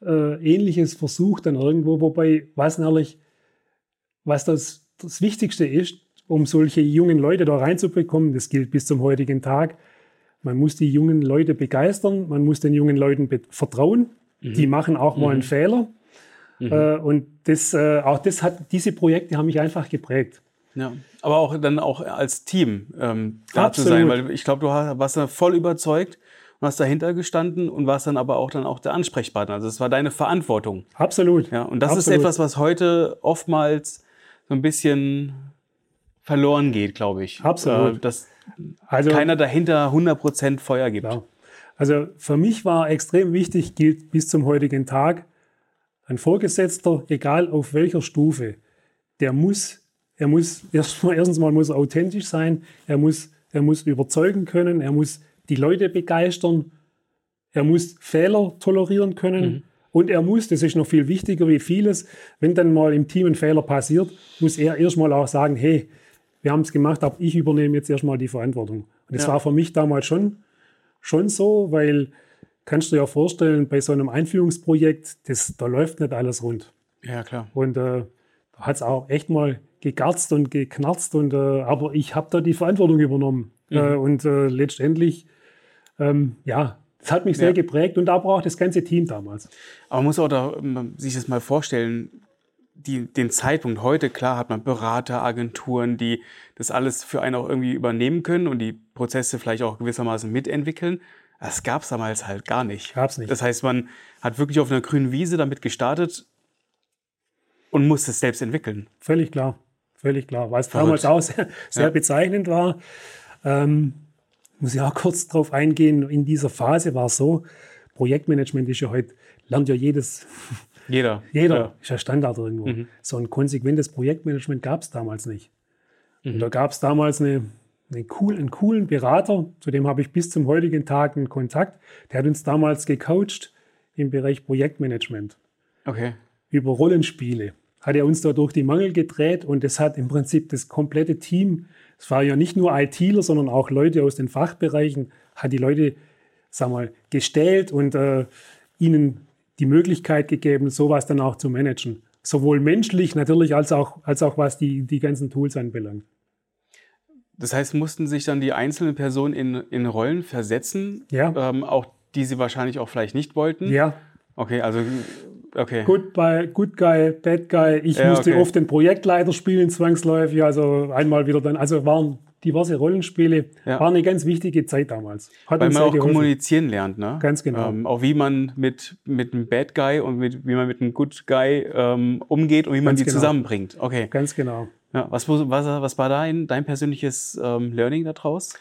A: äh, Ähnliches versucht dann irgendwo. Wobei, was ehrlich, was das, das Wichtigste ist, um solche jungen Leute da reinzubekommen, das gilt bis zum heutigen Tag, man muss die jungen Leute begeistern, man muss den jungen Leuten vertrauen. Mhm. Die machen auch mal einen mhm. Fehler. Mhm. Äh, und das, äh, auch das hat, diese Projekte haben mich einfach geprägt.
C: Ja, aber auch dann auch als Team ähm, da Absolut. zu sein, weil ich glaube, du warst da voll überzeugt und hast dahinter gestanden und warst dann aber auch dann auch der Ansprechpartner. Also es war deine Verantwortung.
A: Absolut.
C: Ja, und das
A: Absolut.
C: ist etwas, was heute oftmals so ein bisschen verloren geht, glaube ich.
A: Absolut.
C: Äh, dass also, keiner dahinter 100% Feuer gibt. Ja.
A: Also für mich war extrem wichtig, gilt bis zum heutigen Tag, ein Vorgesetzter, egal auf welcher Stufe, der muss, er muss erstmal, erstens mal muss er authentisch sein, er muss, er muss überzeugen können, er muss die Leute begeistern, er muss Fehler tolerieren können. Mhm. Und er muss, das ist noch viel wichtiger wie vieles, wenn dann mal im Team ein Fehler passiert, muss er erstmal auch sagen, hey, wir haben es gemacht, aber ich übernehme jetzt erstmal die Verantwortung. Und das ja. war für mich damals schon, schon so, weil kannst du dir ja vorstellen, bei so einem Einführungsprojekt, das, da läuft nicht alles rund.
C: Ja, klar.
A: Und äh, da hat es auch echt mal gegarzt und geknarzt, und, äh, aber ich habe da die Verantwortung übernommen. Mhm. Äh, und äh, letztendlich, ähm, ja, das hat mich sehr ja. geprägt und aber auch das ganze Team damals.
C: Aber man muss auch da, sich das mal vorstellen, die, den Zeitpunkt heute, klar hat man Berater, Agenturen, die das alles für einen auch irgendwie übernehmen können und die Prozesse vielleicht auch gewissermaßen mitentwickeln. Das gab es damals halt gar nicht.
A: Gab's nicht.
C: Das heißt, man hat wirklich auf einer grünen Wiese damit gestartet und musste es selbst entwickeln.
A: Völlig klar, völlig klar. Was damals auch sehr, sehr ja. bezeichnend war, ähm, muss ich auch kurz darauf eingehen, in dieser Phase war es so, Projektmanagement ist ja heute, lernt ja jedes
C: jeder.
A: Jeder. Ja. Ist ja Standard irgendwo. Mhm. So ein konsequentes Projektmanagement gab es damals nicht. Mhm. Und da gab es damals eine, eine cool, einen coolen Berater, zu dem habe ich bis zum heutigen Tag einen Kontakt. Der hat uns damals gecoacht im Bereich Projektmanagement.
C: Okay.
A: Über Rollenspiele. Hat er uns da durch die Mangel gedreht und das hat im Prinzip das komplette Team, es war ja nicht nur ITler, sondern auch Leute aus den Fachbereichen, hat die Leute, sag mal, gestellt und äh, ihnen die Möglichkeit gegeben, sowas dann auch zu managen. Sowohl menschlich natürlich als auch, als auch was die, die ganzen Tools anbelangt.
C: Das heißt, mussten sich dann die einzelnen Personen in, in Rollen versetzen,
A: ja.
C: ähm, auch die sie wahrscheinlich auch vielleicht nicht wollten?
A: Ja.
C: Okay, also Okay.
A: Good, by, good Guy, Bad Guy. Ich ja, musste okay. oft den Projektleiter spielen, zwangsläufig. Also einmal wieder dann. Also waren diverse Rollenspiele. Ja. War eine ganz wichtige Zeit damals.
C: Hat Weil man auch geholfen. kommunizieren lernt, ne?
A: Ganz genau.
C: Ähm, auch wie man mit, mit einem Bad Guy und mit, wie man mit einem Good Guy ähm, umgeht und wie man ganz die genau. zusammenbringt. Okay.
A: Ganz genau.
C: Ja, was, was, was war dein, dein persönliches ähm, Learning daraus?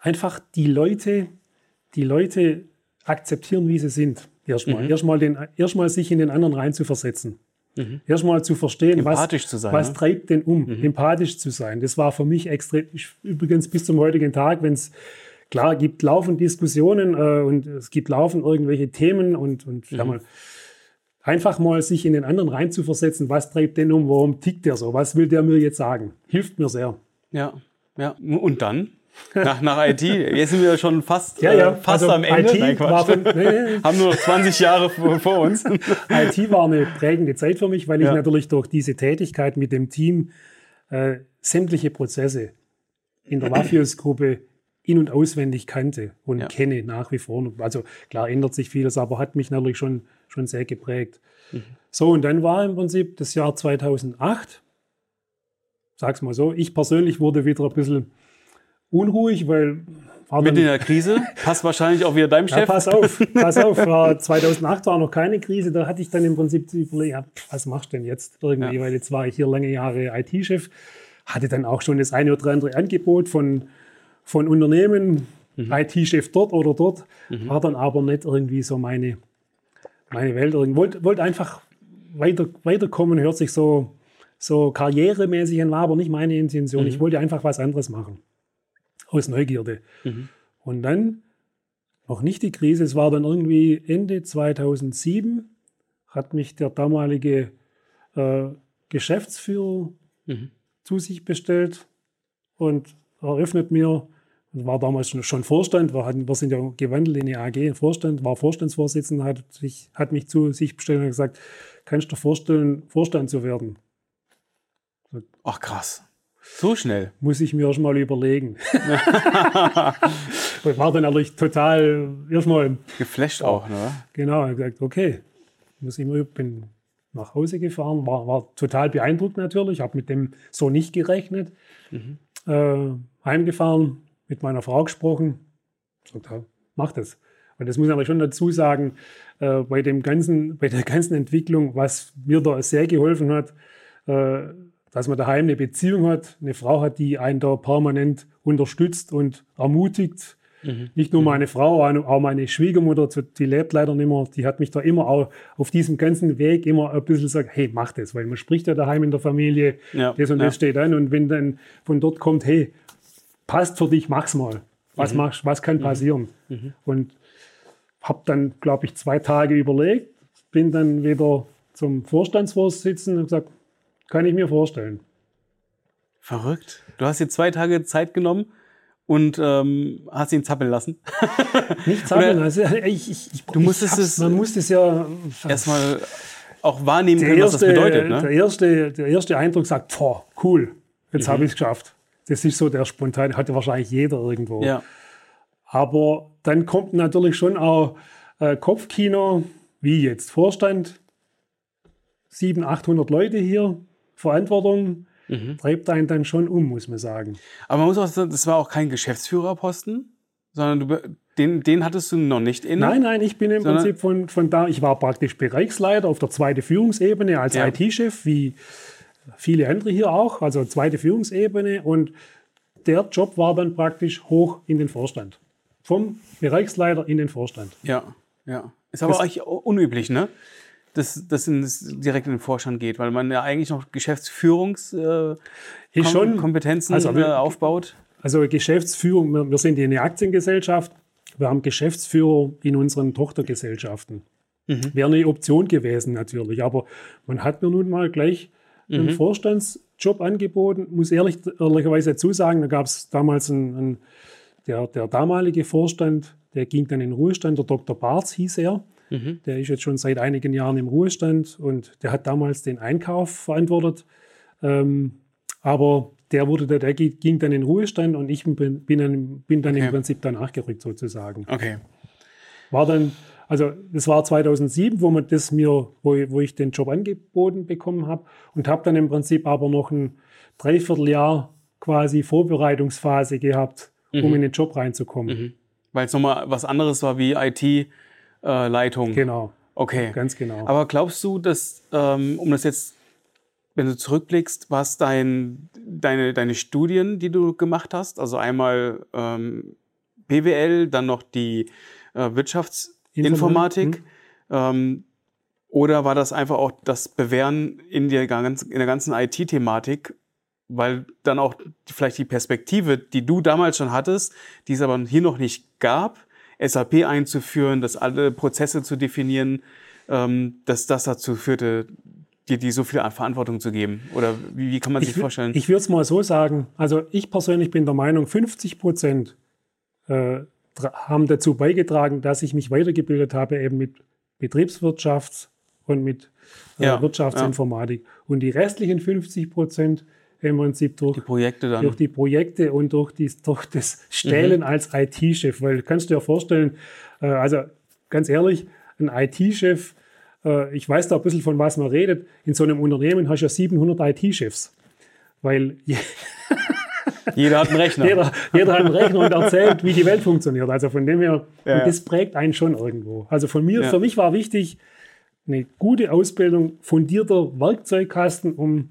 A: Einfach die Leute, die Leute akzeptieren, wie sie sind. Erstmal. Mhm. Erstmal, den, erstmal sich in den anderen reinzuversetzen. Mhm. Erstmal zu verstehen, was,
C: sein,
A: was
C: ne?
A: treibt denn um, mhm. empathisch zu sein. Das war für mich extrem, übrigens bis zum heutigen Tag, wenn es klar gibt, laufen Diskussionen äh, und es gibt laufen irgendwelche Themen und, und mhm. mal, einfach mal sich in den anderen reinzuversetzen, was treibt denn um, warum tickt der so, was will der mir jetzt sagen, hilft mir sehr.
C: Ja, ja. Und dann? Nach, nach IT. Jetzt sind wir schon fast,
A: ja, ja.
C: Äh, fast also am Ende. IT Nein, war von, nee, Haben nur noch 20 Jahre vor, uns.
A: IT war eine prägende Zeit für mich, weil ich ja. natürlich durch diese Tätigkeit mit dem Team äh, sämtliche Prozesse in der Mafios-Gruppe in- und auswendig kannte und ja. kenne nach wie vor. Also klar ändert sich vieles, aber hat mich natürlich schon, schon sehr geprägt. Mhm. So, und dann war im Prinzip das Jahr 2008. Sag's mal so, ich persönlich wurde wieder ein bisschen unruhig, weil.
C: Mit in der Krise? Passt wahrscheinlich auch wieder deinem Chef. Ja,
A: pass auf, pass auf. 2008 war noch keine Krise. Da hatte ich dann im Prinzip zu überlegen, ja, was machst du denn jetzt irgendwie? Ja. Weil jetzt war ich hier lange Jahre IT-Chef. Hatte dann auch schon das eine oder andere Angebot von, von Unternehmen, mhm. IT-Chef dort oder dort. Mhm. War dann aber nicht irgendwie so meine, meine Welt. Wollte wollt einfach weiter, weiterkommen, hört sich so, so karrieremäßig an, war aber nicht meine Intention. Mhm. Ich wollte einfach was anderes machen aus Neugierde. Mhm. Und dann noch nicht die Krise, es war dann irgendwie Ende 2007, hat mich der damalige äh, Geschäftsführer mhm. zu sich bestellt und eröffnet mir, war damals schon, Vorstand, wir, hatten, wir sind ja gewandelt in die AG, Vorstand, war Vorstandsvorsitzender, hat, sich, hat mich zu sich bestellt und gesagt, kannst du dir vorstellen, Vorstand zu werden?
C: Ach krass. So schnell?
A: Muss ich mir erstmal überlegen. ich war dann natürlich total erstmal.
C: Geflasht auch, ne?
A: Genau, ich habe gesagt, okay, muss ich mir, bin nach Hause gefahren, war, war total beeindruckt natürlich, habe mit dem so nicht gerechnet. Mhm. Äh, heimgefahren, mit meiner Frau gesprochen, gesagt, ja, mach das. Und das muss ich aber schon dazu sagen, äh, bei, dem ganzen, bei der ganzen Entwicklung, was mir da sehr geholfen hat, äh, dass man daheim eine Beziehung hat, eine Frau hat, die einen da permanent unterstützt und ermutigt. Mhm. Nicht nur mhm. meine Frau, auch meine Schwiegermutter, die lebt leider nicht mehr, die hat mich da immer auch auf diesem ganzen Weg immer ein bisschen gesagt, hey, mach das, weil man spricht ja daheim in der Familie, ja. das und ja. das steht an und wenn dann von dort kommt, hey, passt für dich, mach's mal. Was mhm. machst, was kann mhm. passieren? Mhm. Und habe dann, glaube ich, zwei Tage überlegt, bin dann wieder zum Vorstandsvorsitzenden und gesagt, kann ich mir vorstellen.
C: Verrückt. Du hast dir zwei Tage Zeit genommen und ähm, hast ihn zappeln lassen.
A: Nicht zappeln, also ich, ich, ich,
C: du musstest es.
A: Man musste es ja
C: erstmal auch wahrnehmen können, erste, was das bedeutet. Ne?
A: Der, erste, der erste Eindruck sagt, boah, cool, jetzt mhm. habe ich es geschafft. Das ist so der spontane, hatte wahrscheinlich jeder irgendwo.
C: Ja.
A: Aber dann kommt natürlich schon auch äh, Kopfkino, wie jetzt Vorstand, 700, 800 Leute hier, Verantwortung mhm. treibt einen dann schon um, muss man sagen.
C: Aber man muss auch sagen, das war auch kein Geschäftsführerposten, sondern du, den, den hattest du noch nicht in.
A: Nein, nein, ich bin im Prinzip von, von da, ich war praktisch Bereichsleiter auf der zweiten Führungsebene als ja. IT-Chef, wie viele andere hier auch, also zweite Führungsebene und der Job war dann praktisch hoch in den Vorstand. Vom Bereichsleiter in den Vorstand.
C: Ja, ja. Ist aber das, eigentlich unüblich, ne? Dass das direkt in den Vorstand geht, weil man ja eigentlich noch Geschäftsführungskompetenzen äh, also, äh, aufbaut.
A: Also Geschäftsführung, wir, wir sind eine Aktiengesellschaft, wir haben Geschäftsführer in unseren Tochtergesellschaften. Mhm. Wäre eine Option gewesen natürlich, aber man hat mir nun mal gleich einen mhm. Vorstandsjob angeboten, muss ehrlich, ehrlicherweise dazu sagen, da gab es damals einen, einen, der, der damalige Vorstand, der ging dann in den Ruhestand, der Dr. Barz hieß er. Mhm. Der ist jetzt schon seit einigen Jahren im Ruhestand und der hat damals den Einkauf verantwortet. Ähm, aber der wurde, der, der ging dann in Ruhestand und ich bin, bin dann, bin dann okay. im Prinzip danach gerückt sozusagen.
C: Okay.
A: War dann Also das war 2007, wo man das mir, wo, wo ich den Job angeboten bekommen habe und habe dann im Prinzip aber noch ein Dreivierteljahr quasi Vorbereitungsphase gehabt, mhm. um in den Job reinzukommen. Mhm.
C: Weil es nochmal was anderes war wie IT-Leitung. Äh,
A: genau.
C: Okay.
A: Ganz genau.
C: Aber glaubst du, dass, ähm, um das jetzt, wenn du zurückblickst, was dein, deine, deine Studien, die du gemacht hast, also einmal ähm, BWL, dann noch die äh, Wirtschaftsinformatik, mhm. ähm, oder war das einfach auch das Bewähren in der, in der ganzen IT-Thematik weil dann auch vielleicht die Perspektive, die du damals schon hattest, die es aber hier noch nicht gab, SAP einzuführen, das alle Prozesse zu definieren, ähm, dass das dazu führte, dir die so viel Verantwortung zu geben? Oder wie, wie kann man sich
A: ich,
C: vorstellen?
A: Ich würde es mal so sagen. Also ich persönlich bin der Meinung, 50 Prozent äh, haben dazu beigetragen, dass ich mich weitergebildet habe, eben mit Betriebswirtschaft und mit äh, ja, Wirtschaftsinformatik. Ja. Und die restlichen 50 Prozent im Prinzip durch
C: die Projekte, dann.
A: durch die Projekte und durch, die, durch das Stellen mhm. als IT-Chef. Weil kannst du dir vorstellen, äh, also ganz ehrlich, ein IT-Chef, äh, ich weiß da ein bisschen von was man redet, in so einem Unternehmen hast du ja 700 IT-Chefs. Weil
C: jeder hat einen Rechner.
A: jeder, jeder, hat einen Rechner und erzählt, wie die Welt funktioniert. Also von dem her, ja. das prägt einen schon irgendwo. Also von mir, ja. für mich war wichtig, eine gute Ausbildung, fundierter Werkzeugkasten, um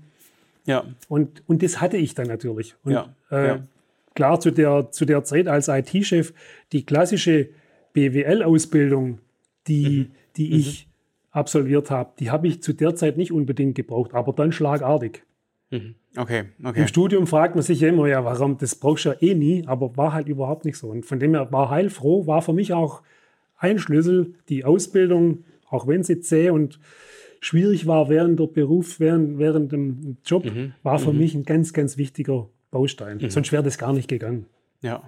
A: ja. Und, und das hatte ich dann natürlich. Und, ja. Äh, ja. Klar, zu der, zu der Zeit als IT-Chef, die klassische BWL-Ausbildung, die, mhm. die mhm. ich absolviert habe, die habe ich zu der Zeit nicht unbedingt gebraucht, aber dann schlagartig.
C: Mhm. Okay, okay.
A: Im Studium fragt man sich ja immer, ja, warum, das brauchst du ja eh nie, aber war halt überhaupt nicht so. Und von dem her war heilfroh, war für mich auch ein Schlüssel, die Ausbildung, auch wenn sie zäh und schwierig war während der Beruf, während, während dem Job, mhm. war für mhm. mich ein ganz, ganz wichtiger Baustein. Mhm. Sonst wäre das gar nicht gegangen.
C: Ja.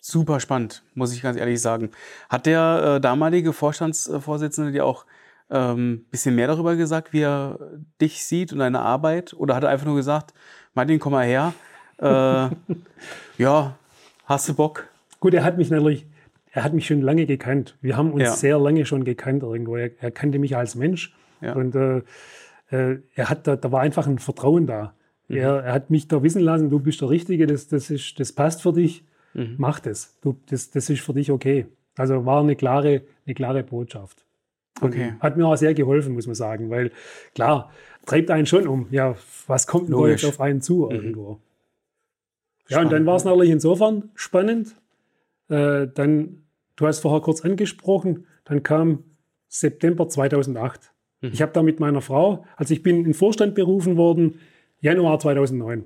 C: Super spannend, muss ich ganz ehrlich sagen. Hat der äh, damalige Vorstandsvorsitzende dir auch ein ähm, bisschen mehr darüber gesagt, wie er dich sieht und deine Arbeit? Oder hat er einfach nur gesagt, Martin, komm mal her. Äh, ja, hast du Bock?
A: Gut, er hat mich natürlich er hat mich schon lange gekannt. Wir haben uns ja. sehr lange schon gekannt irgendwo. Er, er kannte mich als Mensch ja. und äh, äh, er hat da, da war einfach ein Vertrauen da. Mhm. Er, er, hat mich da wissen lassen, du bist der Richtige, das, das, ist, das passt für dich, mhm. mach das. Du, das. Das ist für dich okay. Also war eine klare, eine klare Botschaft. Okay. Hat mir auch sehr geholfen, muss man sagen, weil klar, treibt einen schon um. Ja, was kommt denn jetzt auf einen zu mhm. irgendwo? Ja, und dann war es natürlich insofern spannend, äh, dann, du hast vorher kurz angesprochen, dann kam September 2008. Mhm. Ich habe da mit meiner Frau, also ich bin in Vorstand berufen worden, Januar 2009.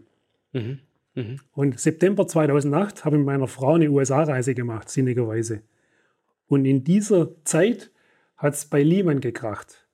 A: Mhm. Mhm. Und September 2008 habe ich mit meiner Frau eine USA-Reise gemacht, sinnigerweise. Und in dieser Zeit hat es bei Lehman gekracht.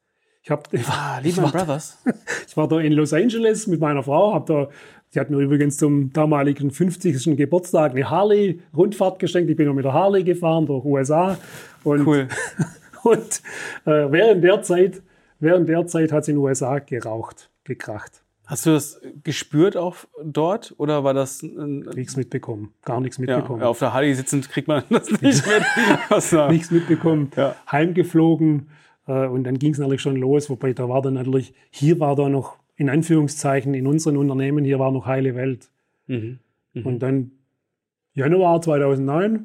C: Ich hab, ah, Lehman Brothers.
A: ich war da in Los Angeles mit meiner Frau, habe da Sie hat mir übrigens zum damaligen 50. Geburtstag eine Harley-Rundfahrt geschenkt. Ich bin noch mit der Harley gefahren durch USA. Und,
C: cool.
A: und äh, während, der Zeit, während der Zeit hat es in den USA geraucht, gekracht.
C: Hast du das gespürt auch dort oder war das
A: nichts mitbekommen? Gar nichts mitbekommen.
C: Ja, auf der Harley sitzend kriegt man das nicht
A: mit. nichts mitbekommen. Ja. Heimgeflogen äh, und dann ging es natürlich schon los. Wobei da war dann natürlich hier war da noch in Anführungszeichen in unseren Unternehmen hier war noch heile Welt. Mhm. Mhm. Und dann Januar 2009,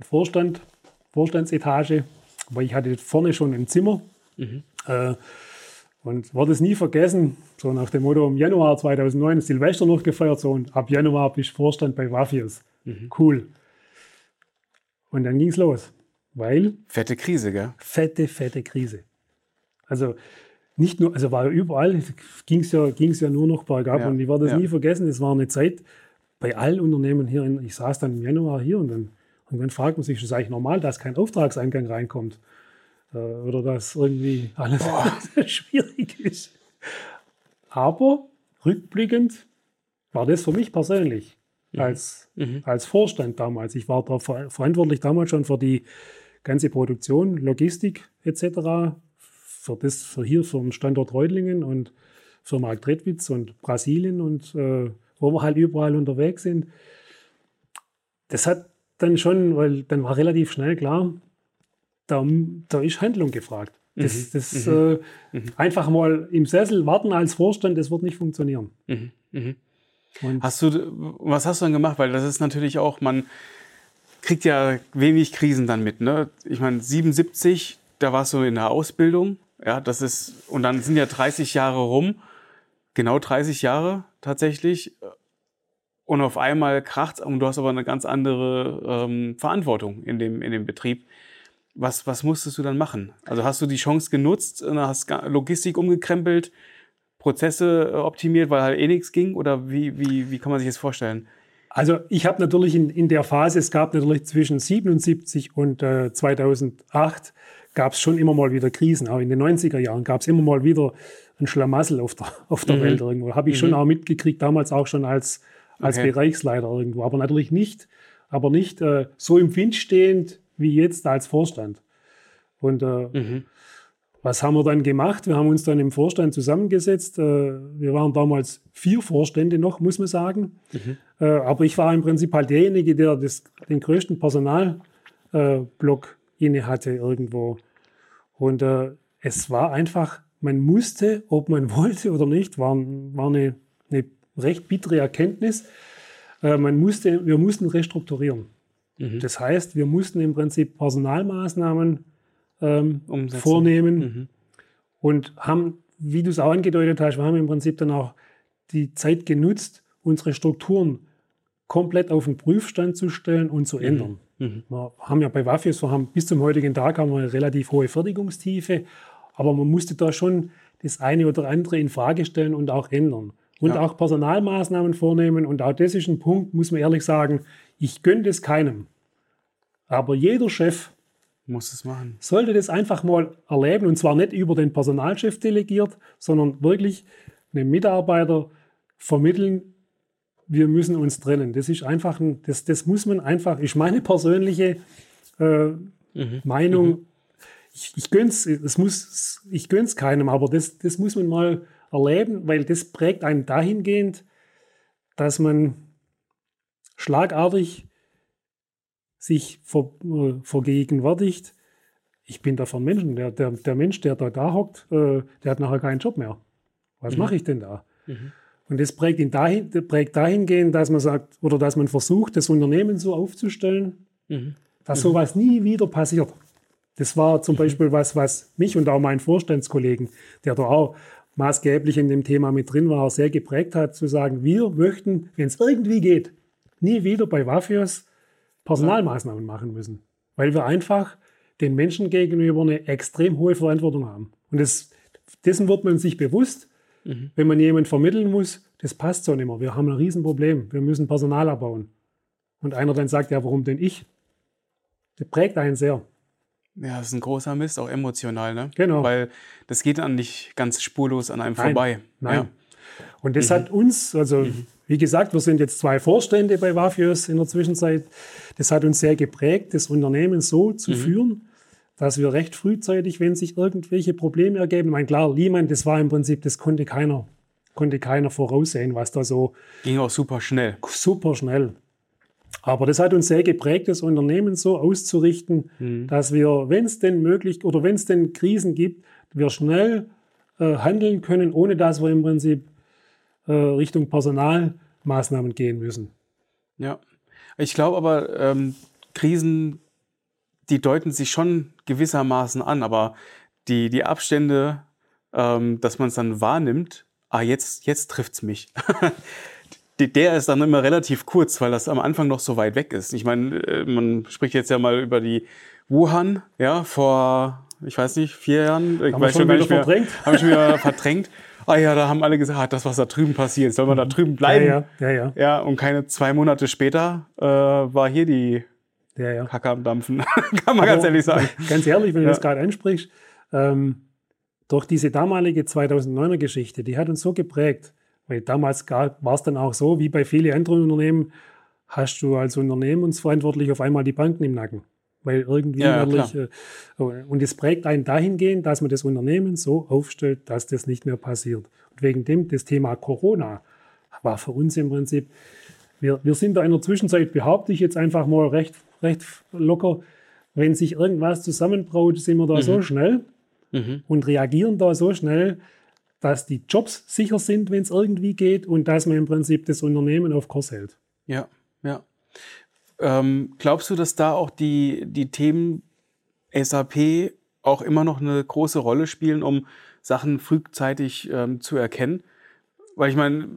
A: Vorstand, Vorstandsetage, aber ich hatte vorne schon ein Zimmer mhm. äh, und werde es nie vergessen, so nach dem Motto, im Januar 2009 ist Silvester noch gefeiert, so und ab Januar bist Vorstand bei Wafius. Mhm. Cool. Und dann ging es los, weil...
C: Fette Krise, gell?
A: Fette, fette Krise. Also nicht nur, also war überall, ging es ja, ging's ja nur noch bergab. Ja, und ich werde das ja. nie vergessen, es war eine Zeit bei allen Unternehmen hier, in, ich saß dann im Januar hier und dann, und dann fragt man sich, ist es eigentlich normal, dass kein Auftragseingang reinkommt? Äh, oder dass irgendwie alles schwierig ist. Aber rückblickend war das für mich persönlich mhm. als, mhm. als Vorstand damals. Ich war da verantwortlich damals schon für die ganze Produktion, Logistik etc für das, für hier, für den Standort Reutlingen und für Markt Redwitz und Brasilien und äh, wo wir halt überall unterwegs sind. Das hat dann schon, weil dann war relativ schnell klar, da, da ist Handlung gefragt. Das, mhm. das mhm. Äh, mhm. einfach mal im Sessel warten als Vorstand, das wird nicht funktionieren. Mhm.
C: mhm. hast du, was hast du dann gemacht? Weil das ist natürlich auch, man kriegt ja wenig Krisen dann mit. Ne? Ich meine, 77, da warst du in der Ausbildung. Ja, das ist, und dann sind ja 30 Jahre rum, genau 30 Jahre tatsächlich. Und auf einmal kracht's und du hast aber eine ganz andere ähm, Verantwortung in dem, in dem Betrieb. Was, was musstest du dann machen? Also hast du die Chance genutzt, hast Logistik umgekrempelt, Prozesse äh, optimiert, weil halt eh nichts ging? Oder wie, wie, wie kann man sich das vorstellen?
A: Also ich habe natürlich in, in der Phase, es gab natürlich zwischen 77 und äh, 2008 gab es schon immer mal wieder Krisen. Auch in den 90er Jahren gab es immer mal wieder ein Schlamassel auf der, auf der mhm. Welt irgendwo. Habe ich mhm. schon auch mitgekriegt, damals auch schon als, als okay. Bereichsleiter irgendwo. Aber natürlich nicht, aber nicht äh, so im Wind stehend wie jetzt als Vorstand. Und äh, mhm. was haben wir dann gemacht? Wir haben uns dann im Vorstand zusammengesetzt. Äh, wir waren damals vier Vorstände noch, muss man sagen. Mhm. Äh, aber ich war im Prinzip halt derjenige, der das, den größten Personalblock äh, inne hatte irgendwo. Und äh, es war einfach, man musste, ob man wollte oder nicht, war, war eine, eine recht bittere Erkenntnis. Äh, man musste, wir mussten restrukturieren. Mhm. Das heißt, wir mussten im Prinzip Personalmaßnahmen ähm, vornehmen mhm. und haben, wie du es auch angedeutet hast, wir haben im Prinzip dann auch die Zeit genutzt, unsere Strukturen komplett auf den Prüfstand zu stellen und zu mhm. ändern. Mhm. Wir haben ja bei Wafius, wir haben bis zum heutigen Tag haben wir eine relativ hohe Fertigungstiefe, aber man musste da schon das eine oder andere in Frage stellen und auch ändern. Und ja. auch Personalmaßnahmen vornehmen. Und auch das ist ein Punkt, muss man ehrlich sagen, ich gönne das keinem. Aber jeder Chef
C: muss es machen.
A: Sollte das einfach mal erleben und zwar nicht über den Personalchef delegiert, sondern wirklich einem Mitarbeiter vermitteln, wir müssen uns trennen. Das ist einfach ein, das, das muss man einfach, ist meine persönliche äh, mhm. Meinung. Mhm. Ich, ich gönn's, es muss, ich gönn's keinem, aber das, das muss man mal erleben, weil das prägt einen dahingehend, dass man schlagartig sich ver, äh, vergegenwärtigt, ich bin davon Menschen. Der, der, der Mensch, der da, da hockt, äh, der hat nachher keinen Job mehr. Was mhm. mache ich denn da? Mhm. Und das prägt, ihn dahin, prägt dahingehend, dass man sagt, oder dass man versucht, das Unternehmen so aufzustellen, mhm. dass mhm. sowas nie wieder passiert. Das war zum mhm. Beispiel was, was mich und auch meinen Vorstandskollegen, der da auch maßgeblich in dem Thema mit drin war, sehr geprägt hat, zu sagen, wir möchten, wenn es irgendwie geht, nie wieder bei Wafios Personalmaßnahmen machen müssen, weil wir einfach den Menschen gegenüber eine extrem hohe Verantwortung haben. Und das, dessen wird man sich bewusst, mhm. wenn man jemanden vermitteln muss, das passt so nicht mehr. Wir haben ein Riesenproblem. Wir müssen Personal abbauen. Und einer dann sagt, ja, warum denn ich? Das prägt einen sehr.
C: Ja, das ist ein großer Mist, auch emotional, ne?
A: Genau.
C: Weil das geht dann nicht ganz spurlos an einem nein, vorbei.
A: Nein. Ja. Und das mhm. hat uns, also mhm. wie gesagt, wir sind jetzt zwei Vorstände bei Wafios in der Zwischenzeit. Das hat uns sehr geprägt, das Unternehmen so zu mhm. führen, dass wir recht frühzeitig, wenn sich irgendwelche Probleme ergeben, ich meine, klar, Lehman, das war im Prinzip, das konnte keiner, konnte keiner voraussehen, was da so.
C: Ging auch super schnell.
A: Super schnell. Aber das hat uns sehr geprägt, das Unternehmen so auszurichten, mhm. dass wir, wenn es denn möglich oder wenn es denn Krisen gibt, wir schnell äh, handeln können, ohne dass wir im Prinzip äh, Richtung Personalmaßnahmen gehen müssen.
C: Ja, ich glaube aber, ähm, Krisen, die deuten sich schon gewissermaßen an, aber die, die Abstände, ähm, dass man es dann wahrnimmt, ah, jetzt, jetzt trifft es mich. der ist dann immer relativ kurz, weil das am Anfang noch so weit weg ist. Ich meine, äh, man spricht jetzt ja mal über die Wuhan, ja, vor, ich weiß nicht, vier Jahren. Ich
A: haben weiß schon gar nicht mehr. Verdrängt?
C: Habe ich mir verdrängt ah ja, da haben alle gesagt, ah, das, was da drüben passiert, soll man da drüben bleiben.
A: Ja, ja, ja. Ja,
C: ja und keine zwei Monate später äh, war hier die ja, ja. Kacke am Dampfen, kann man Aber ganz ehrlich sagen.
A: Ganz ehrlich, wenn du das gerade ansprichst, ähm, durch diese damalige 2009er Geschichte, die hat uns so geprägt, weil damals war es dann auch so, wie bei vielen anderen Unternehmen, hast du als Unternehmensverantwortlich auf einmal die Banken im Nacken. Weil irgendwie ja, ehrlich, äh, und es prägt einen dahingehend, dass man das Unternehmen so aufstellt, dass das nicht mehr passiert. Und wegen dem, das Thema Corona war für uns im Prinzip, wir, wir sind da in der Zwischenzeit, behaupte ich jetzt einfach mal recht, recht locker, wenn sich irgendwas zusammenbraut, sind wir da mhm. so schnell mhm. und reagieren da so schnell, dass die Jobs sicher sind, wenn es irgendwie geht und dass man im Prinzip das Unternehmen auf Kurs hält.
C: Ja, ja. Ähm, glaubst du, dass da auch die, die Themen SAP auch immer noch eine große Rolle spielen, um Sachen frühzeitig ähm, zu erkennen? Weil ich meine,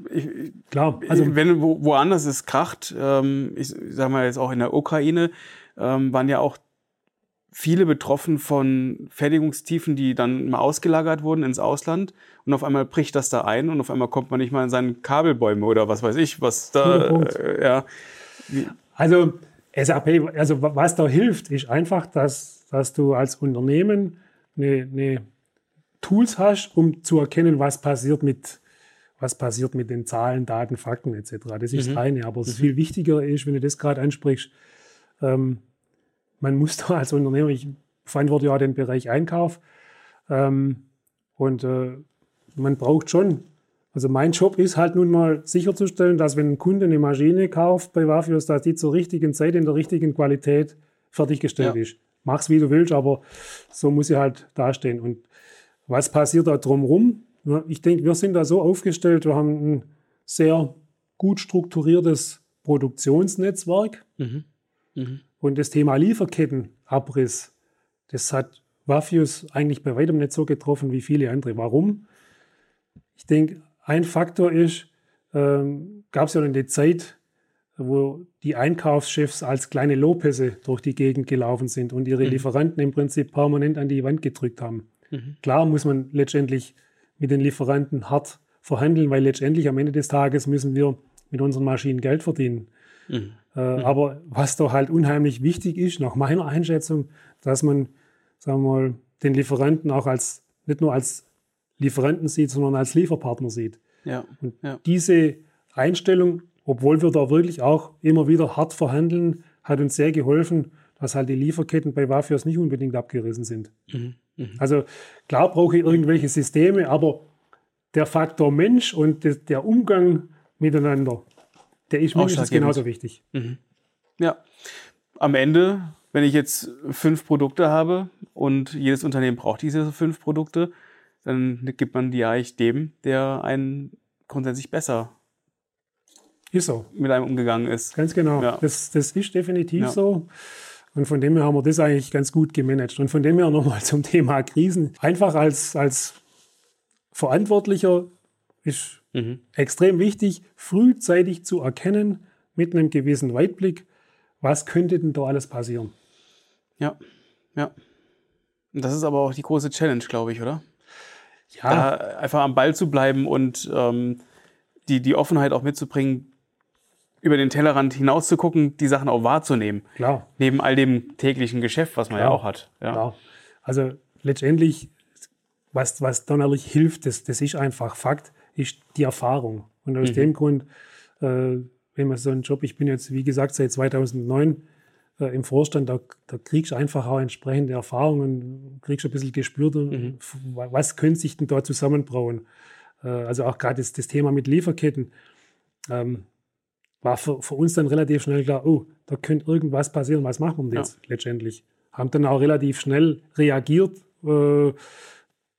C: klar, also wenn wo, woanders es kracht, ähm, ich sage mal jetzt auch in der Ukraine, ähm, waren ja auch viele betroffen von Fertigungstiefen, die dann mal ausgelagert wurden ins Ausland. Und auf einmal bricht das da ein und auf einmal kommt man nicht mal in seinen Kabelbäume oder was weiß ich, was da, äh, ja.
A: Also SAP, also was da hilft, ist einfach, dass, dass du als Unternehmen eine, eine Tools hast, um zu erkennen, was passiert mit, was passiert mit den Zahlen, Daten, Fakten etc. Das ist mhm. das eine. Aber mhm. das viel wichtiger ist, wenn du das gerade ansprichst, ähm, man muss da als Unternehmer, ich verantworte ja den Bereich Einkauf ähm, und äh, man braucht schon also mein Job ist halt nun mal sicherzustellen, dass wenn ein Kunde eine Maschine kauft bei Wafios, dass die zur richtigen Zeit in der richtigen Qualität fertiggestellt ja. ist. Mach's wie du willst, aber so muss sie halt dastehen. Und was passiert da drumherum? Ich denke, wir sind da so aufgestellt, wir haben ein sehr gut strukturiertes Produktionsnetzwerk. Mhm. Mhm. Und das Thema Lieferkettenabriss, das hat Wafius eigentlich bei weitem nicht so getroffen wie viele andere. Warum? Ich denke, ein Faktor ist, ähm, gab es ja in der Zeit, wo die Einkaufschefs als kleine Lopese durch die Gegend gelaufen sind und ihre mhm. Lieferanten im Prinzip permanent an die Wand gedrückt haben. Mhm. Klar muss man letztendlich mit den Lieferanten hart verhandeln, weil letztendlich am Ende des Tages müssen wir mit unseren Maschinen Geld verdienen. Mhm. Äh, mhm. aber was da halt unheimlich wichtig ist, nach meiner Einschätzung, dass man, sagen wir mal, den Lieferanten auch als nicht nur als Lieferanten sieht, sondern als Lieferpartner sieht. Ja, und ja. diese Einstellung, obwohl wir da wirklich auch immer wieder hart verhandeln, hat uns sehr geholfen, dass halt die Lieferketten bei Wafios nicht unbedingt abgerissen sind. Mhm. Mhm. Also klar brauche ich irgendwelche Systeme, aber der Faktor Mensch und der Umgang miteinander, der ist mindestens genauso wichtig. Mhm.
C: Ja, am Ende, wenn ich jetzt fünf Produkte habe und jedes Unternehmen braucht diese fünf Produkte, dann gibt man die eigentlich dem, der einen grundsätzlich besser
A: ist so.
C: mit einem umgegangen ist.
A: Ganz genau. Ja. Das, das ist definitiv ja. so. Und von dem her haben wir das eigentlich ganz gut gemanagt. Und von dem her nochmal zum Thema Krisen. Einfach als, als Verantwortlicher ist mhm. extrem wichtig, frühzeitig zu erkennen, mit einem gewissen Weitblick, was könnte denn da alles passieren.
C: Ja, ja. Und das ist aber auch die große Challenge, glaube ich, oder? ja. da einfach am Ball zu bleiben und ähm, die, die Offenheit auch mitzubringen, über den Tellerrand hinaus zu gucken, die Sachen auch wahrzunehmen.
A: Klar.
C: Neben all dem täglichen Geschäft, was man Klar. ja auch hat. Ja. Klar.
A: Also letztendlich, was, was donnerlich hilft, das, das ist einfach Fakt, ist die Erfahrung. Und aus mhm. dem Grund, äh, wenn man so einen Job, ich bin jetzt, wie gesagt, seit 2009 äh, im Vorstand, da, da kriegst du einfach auch entsprechende Erfahrungen, kriegst ein bisschen gespürt, mhm. was könnte sich denn da zusammenbrauen. Äh, also auch gerade das, das, Thema mit Lieferketten ähm, war für, für, uns dann relativ schnell klar, oh, da könnte irgendwas passieren, was machen wir denn jetzt ja. letztendlich? Haben dann auch relativ schnell reagiert, äh,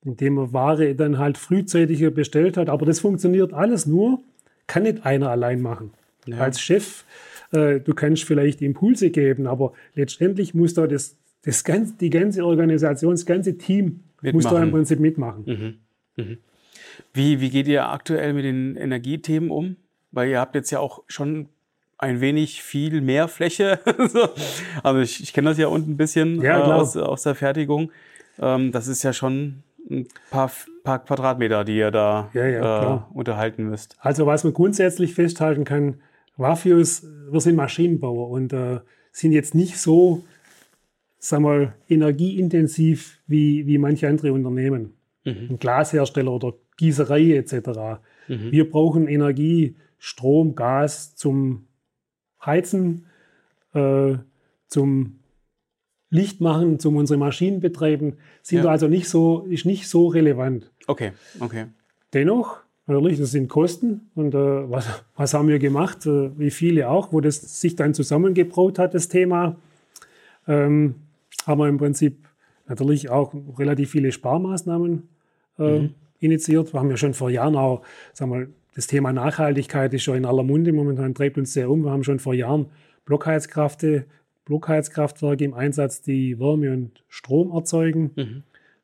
A: indem man Ware dann halt frühzeitiger bestellt hat. Aber das funktioniert alles nur, kann nicht einer allein machen. Ja. Als Chef äh, du kannst vielleicht Impulse geben, aber letztendlich muss da das, das ganze, die ganze Organisation, das ganze Team mitmachen. muss da im Prinzip mitmachen. Mhm.
C: Mhm. Wie, wie geht ihr aktuell mit den Energiethemen um? Weil ihr habt jetzt ja auch schon ein wenig viel mehr Fläche. also ich, ich kenne das ja unten ein bisschen ja, äh, aus, aus der Fertigung. Ähm, das ist ja schon ein paar, paar Quadratmeter, die ihr da ja, ja, äh, unterhalten müsst.
A: Also was man grundsätzlich festhalten kann, Wafios, wir sind Maschinenbauer und äh, sind jetzt nicht so, sagen wir energieintensiv wie, wie manche andere Unternehmen. Mhm. Ein Glashersteller oder Gießerei etc. Mhm. Wir brauchen Energie, Strom, Gas zum Heizen, äh, zum Licht machen, zum unsere Maschinen betreiben, sind ja. also nicht so, ist nicht so relevant.
C: Okay, okay.
A: Dennoch Natürlich, das sind Kosten. Und äh, was, was haben wir gemacht? Äh, wie viele auch, wo das sich dann zusammengebraut hat, das Thema. Ähm, haben wir im Prinzip natürlich auch relativ viele Sparmaßnahmen äh, mhm. initiiert. Wir haben ja schon vor Jahren auch, sagen wir, das Thema Nachhaltigkeit ist schon in aller Munde momentan, treibt uns sehr um. Wir haben schon vor Jahren Blockheizkraftwerke, Blockheizkraftwerke im Einsatz, die Wärme und Strom erzeugen. Mhm.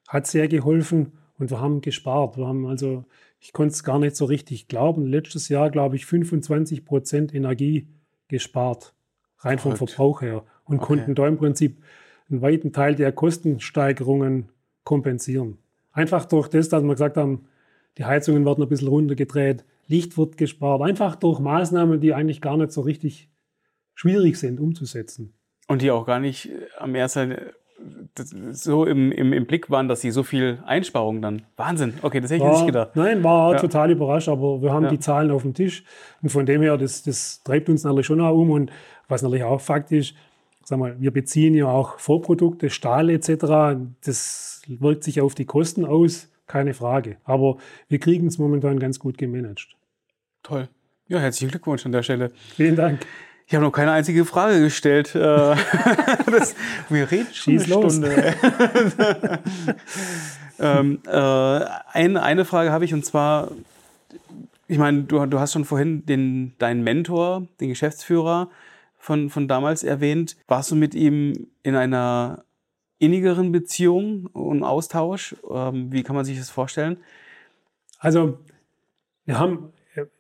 A: Hat sehr geholfen und wir haben gespart. Wir haben also, ich konnte es gar nicht so richtig glauben, letztes Jahr, glaube ich, 25 Prozent Energie gespart, rein vom Verbrauch her. Und okay. konnten da im Prinzip einen weiten Teil der Kostensteigerungen kompensieren. Einfach durch das, dass wir gesagt haben, die Heizungen werden ein bisschen runtergedreht, Licht wird gespart, einfach durch Maßnahmen, die eigentlich gar nicht so richtig schwierig sind umzusetzen.
C: Und die auch gar nicht äh, am ersten äh, so im, im, im Blick waren, dass sie so viel Einsparungen dann. Wahnsinn. Okay, das hätte ich nicht gedacht.
A: Nein, war ja. total überrascht, aber wir haben ja. die Zahlen auf dem Tisch. Und von dem her, das, das treibt uns natürlich schon auch um. Und was natürlich auch Fakt ist, sag mal, wir beziehen ja auch Vorprodukte, Stahl etc. Das wirkt sich auf die Kosten aus, keine Frage. Aber wir kriegen es momentan ganz gut gemanagt.
C: Toll. Ja, herzlichen Glückwunsch an der Stelle.
A: Vielen Dank.
C: Ich habe noch keine einzige Frage gestellt. Äh, das, wir reden schon Schieß eine Stunde. ähm, äh, ein, eine Frage habe ich und zwar, ich meine, du, du hast schon vorhin den, deinen Mentor, den Geschäftsführer von, von damals erwähnt. Warst du mit ihm in einer innigeren Beziehung und Austausch? Ähm, wie kann man sich das vorstellen?
A: Also, wir haben,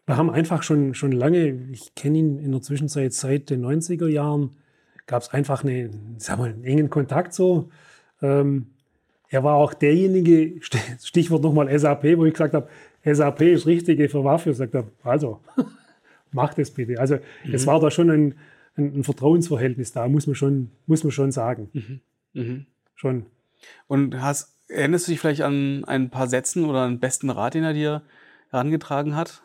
A: wir haben einfach schon, schon lange, ich kenne ihn in der Zwischenzeit seit den 90er Jahren, gab es einfach eine, sag mal, einen engen Kontakt so. Ähm, er war auch derjenige, Stichwort nochmal SAP, wo ich gesagt habe, SAP ist richtige für Waffe. Ich sagte, also, mach das bitte. Also, mhm. es war da schon ein, ein, ein, Vertrauensverhältnis da, muss man schon, muss man schon sagen. Mhm. Mhm. Schon.
C: Und hast, erinnerst du dich vielleicht an ein paar Sätzen oder einen besten Rat, den er dir herangetragen hat?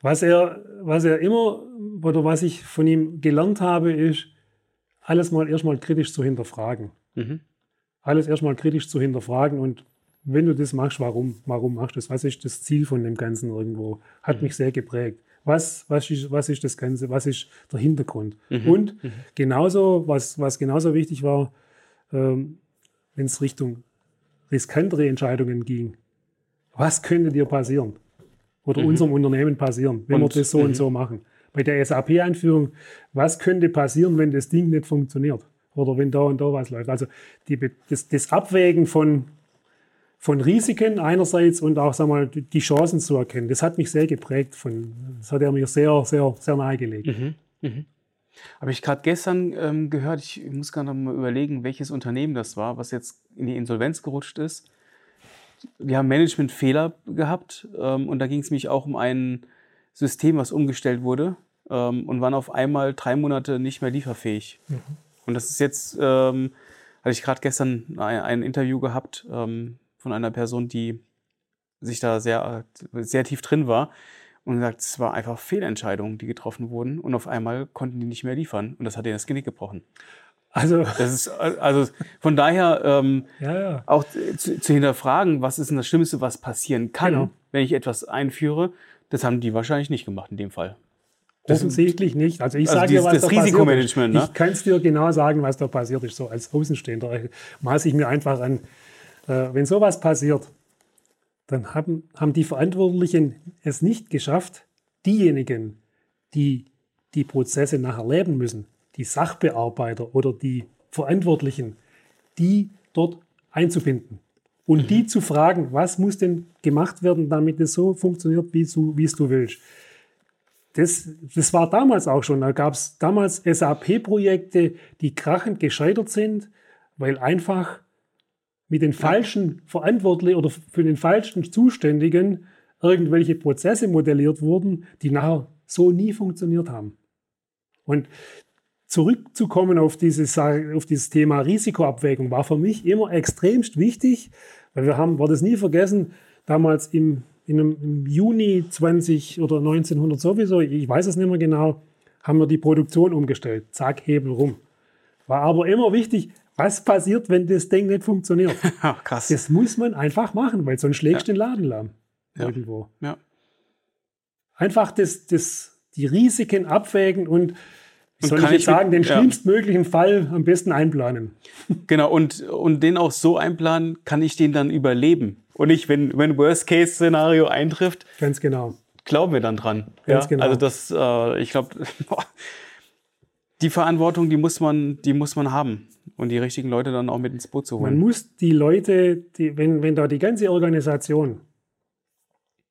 A: Was er, was er immer oder was ich von ihm gelernt habe, ist, alles mal erstmal kritisch zu hinterfragen. Mhm. Alles erstmal kritisch zu hinterfragen und wenn du das machst, warum? Warum machst du das? Was ist das Ziel von dem Ganzen irgendwo? Hat mhm. mich sehr geprägt. Was, was, ist, was ist das Ganze? Was ist der Hintergrund? Mhm. Und mhm. genauso, was, was genauso wichtig war, ähm, wenn es Richtung riskantere Entscheidungen ging. Was könnte dir passieren? Oder mhm. unserem Unternehmen passieren, wenn und, wir das so und mhm. so machen? Bei der SAP-Einführung, was könnte passieren, wenn das Ding nicht funktioniert? Oder wenn da und da was läuft? Also die, das, das Abwägen von, von Risiken einerseits und auch sag mal, die Chancen zu erkennen, das hat mich sehr geprägt. Von, das hat er mir sehr, sehr, sehr nahegelegt. Mhm. Mhm.
C: Habe ich gerade gestern ähm, gehört, ich muss gerade noch mal überlegen, welches Unternehmen das war, was jetzt in die Insolvenz gerutscht ist. Die haben Managementfehler gehabt ähm, und da ging es mich auch um ein System, was umgestellt wurde ähm, und waren auf einmal drei Monate nicht mehr lieferfähig. Mhm. Und das ist jetzt, ähm, hatte ich gerade gestern ein, ein, Interview gehabt ähm, von einer Person, die sich da sehr, sehr tief drin war und gesagt, es war einfach Fehlentscheidungen, die getroffen wurden und auf einmal konnten die nicht mehr liefern und das hat ihnen das Genick gebrochen. Also, das ist, also von daher ähm, ja, ja. auch zu, zu, hinterfragen, was ist denn das Schlimmste, was passieren kann, genau. wenn ich etwas einführe, das haben die wahrscheinlich nicht gemacht in dem Fall.
A: Offensichtlich nicht. Also ich also sage
C: dir, was das da Risikomanagement.
A: Ne? Ich kann es dir genau sagen, was da passiert ist. So als Außenstehender maße ich mir einfach an, äh, wenn sowas passiert, dann haben, haben die Verantwortlichen es nicht geschafft, diejenigen, die die Prozesse nachher leben müssen, die Sachbearbeiter oder die Verantwortlichen, die dort einzubinden und mhm. die zu fragen, was muss denn gemacht werden, damit es so funktioniert, wie, du, wie es du willst. Das, das war damals auch schon. Da gab es damals SAP-Projekte, die krachend gescheitert sind, weil einfach mit den falschen Verantwortlichen oder für den falschen Zuständigen irgendwelche Prozesse modelliert wurden, die nachher so nie funktioniert haben. Und zurückzukommen auf dieses, auf dieses Thema Risikoabwägung war für mich immer extremst wichtig, weil wir haben, war das nie vergessen, damals im, einem, im Juni 20 oder 1900 sowieso, ich weiß es nicht mehr genau, haben wir die Produktion umgestellt. Zack, Hebel rum. War aber immer wichtig, was passiert, wenn das Ding nicht funktioniert?
C: Ach, krass.
A: Das muss man einfach machen, weil sonst schlägst du ja. den Laden lahm.
C: Ja. Irgendwo. Ja.
A: Einfach das, das, die Risiken abwägen und soll ich jetzt sagen, den schlimmstmöglichen ja. Fall am besten einplanen.
C: Genau, und, und den auch so einplanen, kann ich den dann überleben. Und nicht, wenn, wenn Worst-Case-Szenario eintrifft.
A: Ganz genau.
C: Glauben wir dann dran. Ganz ja? genau. Also das, äh, ich glaube, die Verantwortung, die muss man, die muss man haben. Und die richtigen Leute dann auch mit ins Boot zu holen.
A: Man muss die Leute, die, wenn, wenn da die ganze Organisation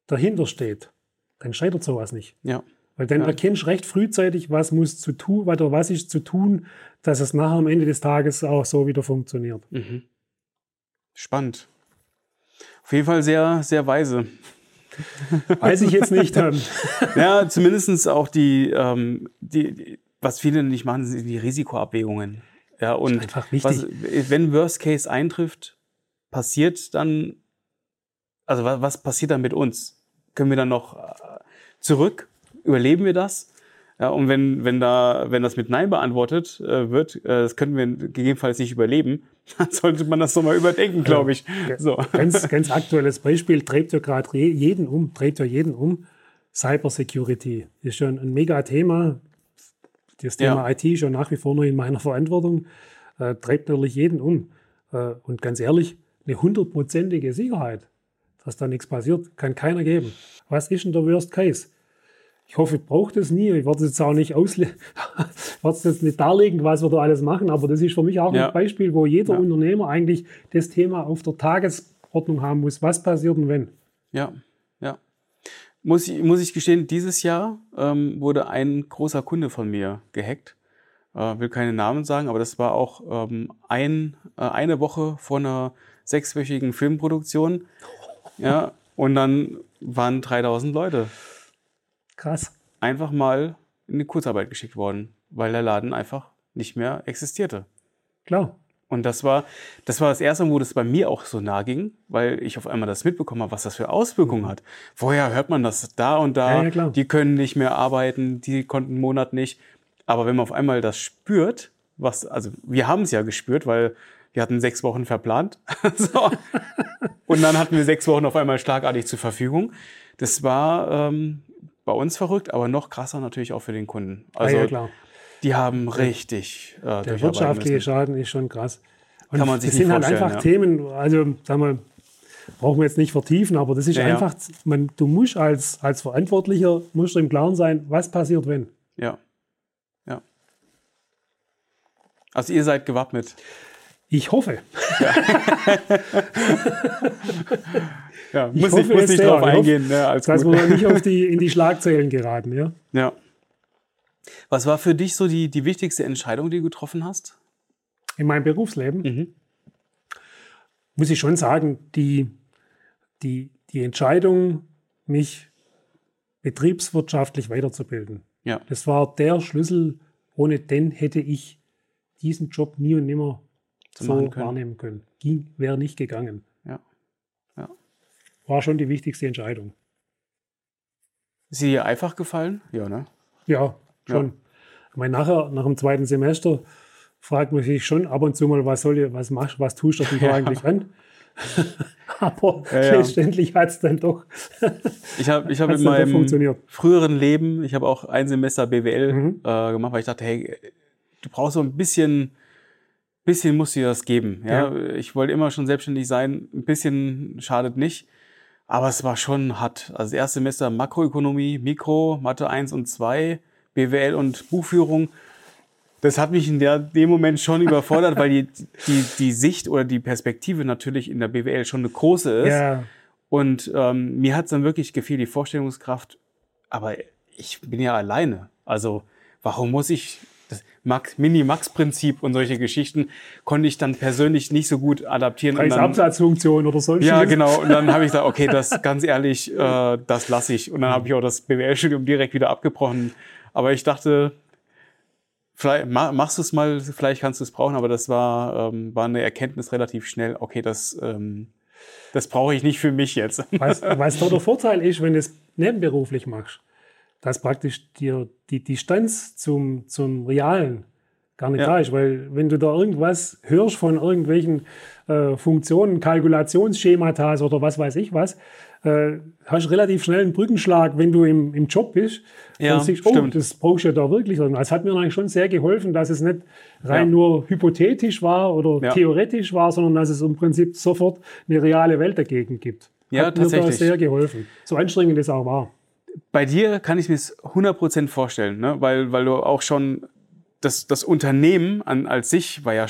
A: dahinter steht, dann scheitert sowas nicht.
C: Ja.
A: Weil dann
C: ja.
A: erkennst du recht frühzeitig, was muss zu tun, oder was ist zu tun, dass es nachher am Ende des Tages auch so wieder funktioniert.
C: Mhm. Spannend. Auf jeden Fall sehr, sehr weise.
A: Weiß ich jetzt nicht.
C: Ähm. ja, zumindest auch die, ähm, die, die, was viele nicht machen, sind die Risikoabwägungen. Ja, und was, wenn Worst Case eintrifft, passiert dann, also was, was passiert dann mit uns? Können wir dann noch äh, zurück? Überleben wir das? Ja, und wenn, wenn, da, wenn das mit Nein beantwortet äh, wird, äh, das können wir gegebenenfalls nicht überleben, dann sollte man das nochmal überdenken, glaube ich.
A: Ja, so. ganz, ganz aktuelles Beispiel, treibt ja gerade jeden um, treibt ja jeden um. Cybersecurity ist schon ein mega Thema. Das Thema ja. IT ist schon nach wie vor nur in meiner Verantwortung, äh, treibt natürlich jeden um. Äh, und ganz ehrlich, eine hundertprozentige Sicherheit, dass da nichts passiert, kann keiner geben. Was ist denn der Worst Case? Ich hoffe, ich brauche das nie. Ich werde es jetzt auch nicht auslegen, jetzt nicht darlegen, was wir da alles machen, aber das ist für mich auch ja. ein Beispiel, wo jeder ja. Unternehmer eigentlich das Thema auf der Tagesordnung haben muss. Was passiert und wenn?
C: Ja, ja. Muss ich, muss ich gestehen, dieses Jahr ähm, wurde ein großer Kunde von mir gehackt. Äh, will keine Namen sagen, aber das war auch ähm, ein, äh, eine Woche vor einer sechswöchigen Filmproduktion. Ja, und dann waren 3000 Leute
A: Krass.
C: Einfach mal in die Kurzarbeit geschickt worden, weil der Laden einfach nicht mehr existierte.
A: Klar.
C: Und das war, das war das erste, wo das bei mir auch so nah ging, weil ich auf einmal das mitbekommen habe, was das für Auswirkungen hat. Vorher hört man das da und da, ja, ja, die können nicht mehr arbeiten, die konnten einen Monat nicht. Aber wenn man auf einmal das spürt, was, also wir haben es ja gespürt, weil wir hatten sechs Wochen verplant. so. Und dann hatten wir sechs Wochen auf einmal schlagartig zur Verfügung. Das war ähm, bei uns verrückt, aber noch krasser natürlich auch für den Kunden. Also
A: ah, ja,
C: die haben richtig.
A: Äh, der wirtschaftliche Schaden ist schon krass.
C: Und Kann man sich
A: das sind halt einfach ja. Themen, also sagen wir, brauchen wir jetzt nicht vertiefen, aber das ist ja, einfach, man, du musst als, als Verantwortlicher musst du im Klaren sein, was passiert, wenn.
C: Ja. Ja. Also ihr seid gewappnet.
A: Ich hoffe. Ja.
C: Ja, muss ich, hoffe, muss nicht drauf eingehen.
A: Ne, als dass wir nicht auf die, in die Schlagzeilen geraten. Ja?
C: ja. Was war für dich so die, die wichtigste Entscheidung, die du getroffen hast?
A: In meinem Berufsleben? Mhm. Muss ich schon sagen, die, die, die Entscheidung, mich betriebswirtschaftlich weiterzubilden.
C: Ja.
A: Das war der Schlüssel. Ohne den hätte ich diesen Job nie und nimmer so können. wahrnehmen können. Ging, wäre nicht gegangen war schon die wichtigste Entscheidung.
C: Ist sie dir einfach gefallen? Ja, ne?
A: Ja, schon. Ja. Ich meine, nachher, nach dem zweiten Semester, fragt man sich schon ab und zu mal, was soll ich, was machst, was tust du ja. eigentlich an? Aber ja, ja. letztendlich hat es dann doch.
C: ich habe ich hab in meinem früheren Leben, ich habe auch ein Semester BWL mhm. äh, gemacht, weil ich dachte, hey, du brauchst so ein bisschen, bisschen musst du dir das geben. Ja? ja. Ich wollte immer schon selbstständig sein, ein bisschen schadet nicht. Aber es war schon hart. Also das erste Semester Makroökonomie, Mikro, Mathe 1 und 2, BWL und Buchführung. Das hat mich in der, dem Moment schon überfordert, weil die, die, die Sicht oder die Perspektive natürlich in der BWL schon eine große ist. Ja. Und ähm, mir hat es dann wirklich gefehlt, die Vorstellungskraft. Aber ich bin ja alleine. Also warum muss ich das Max, Mini-Max-Prinzip und solche Geschichten konnte ich dann persönlich nicht so gut adaptieren.
A: Preisabsatzfunktion oder solche.
C: Ja, genau. Und dann habe ich gesagt, okay, das ganz ehrlich, äh, das lasse ich. Und dann habe ich auch das BWL-Studium direkt wieder abgebrochen. Aber ich dachte, vielleicht machst du es mal, vielleicht kannst du es brauchen, aber das war, ähm, war eine Erkenntnis relativ schnell, okay, das, ähm, das brauche ich nicht für mich jetzt.
A: Weißt du, was der Vorteil ist, wenn du es nebenberuflich machst? dass praktisch dir die Distanz zum, zum Realen gar nicht ja. da ist. Weil wenn du da irgendwas hörst von irgendwelchen äh, Funktionen, Kalkulationsschemata oder was weiß ich was, äh, hast relativ schnell einen Brückenschlag, wenn du im, im Job bist.
C: Ja,
A: und siehst, oh, stimmt. das brauchst du ja da wirklich. Das hat mir eigentlich schon sehr geholfen, dass es nicht rein ja. nur hypothetisch war oder ja. theoretisch war, sondern dass es im Prinzip sofort eine reale Welt dagegen gibt.
C: Ja,
A: hat
C: tatsächlich.
A: mir da sehr geholfen. So anstrengend es auch war.
C: Bei dir kann ich mir es 100% vorstellen, ne? weil, weil du auch schon das, das Unternehmen an, als sich war ja,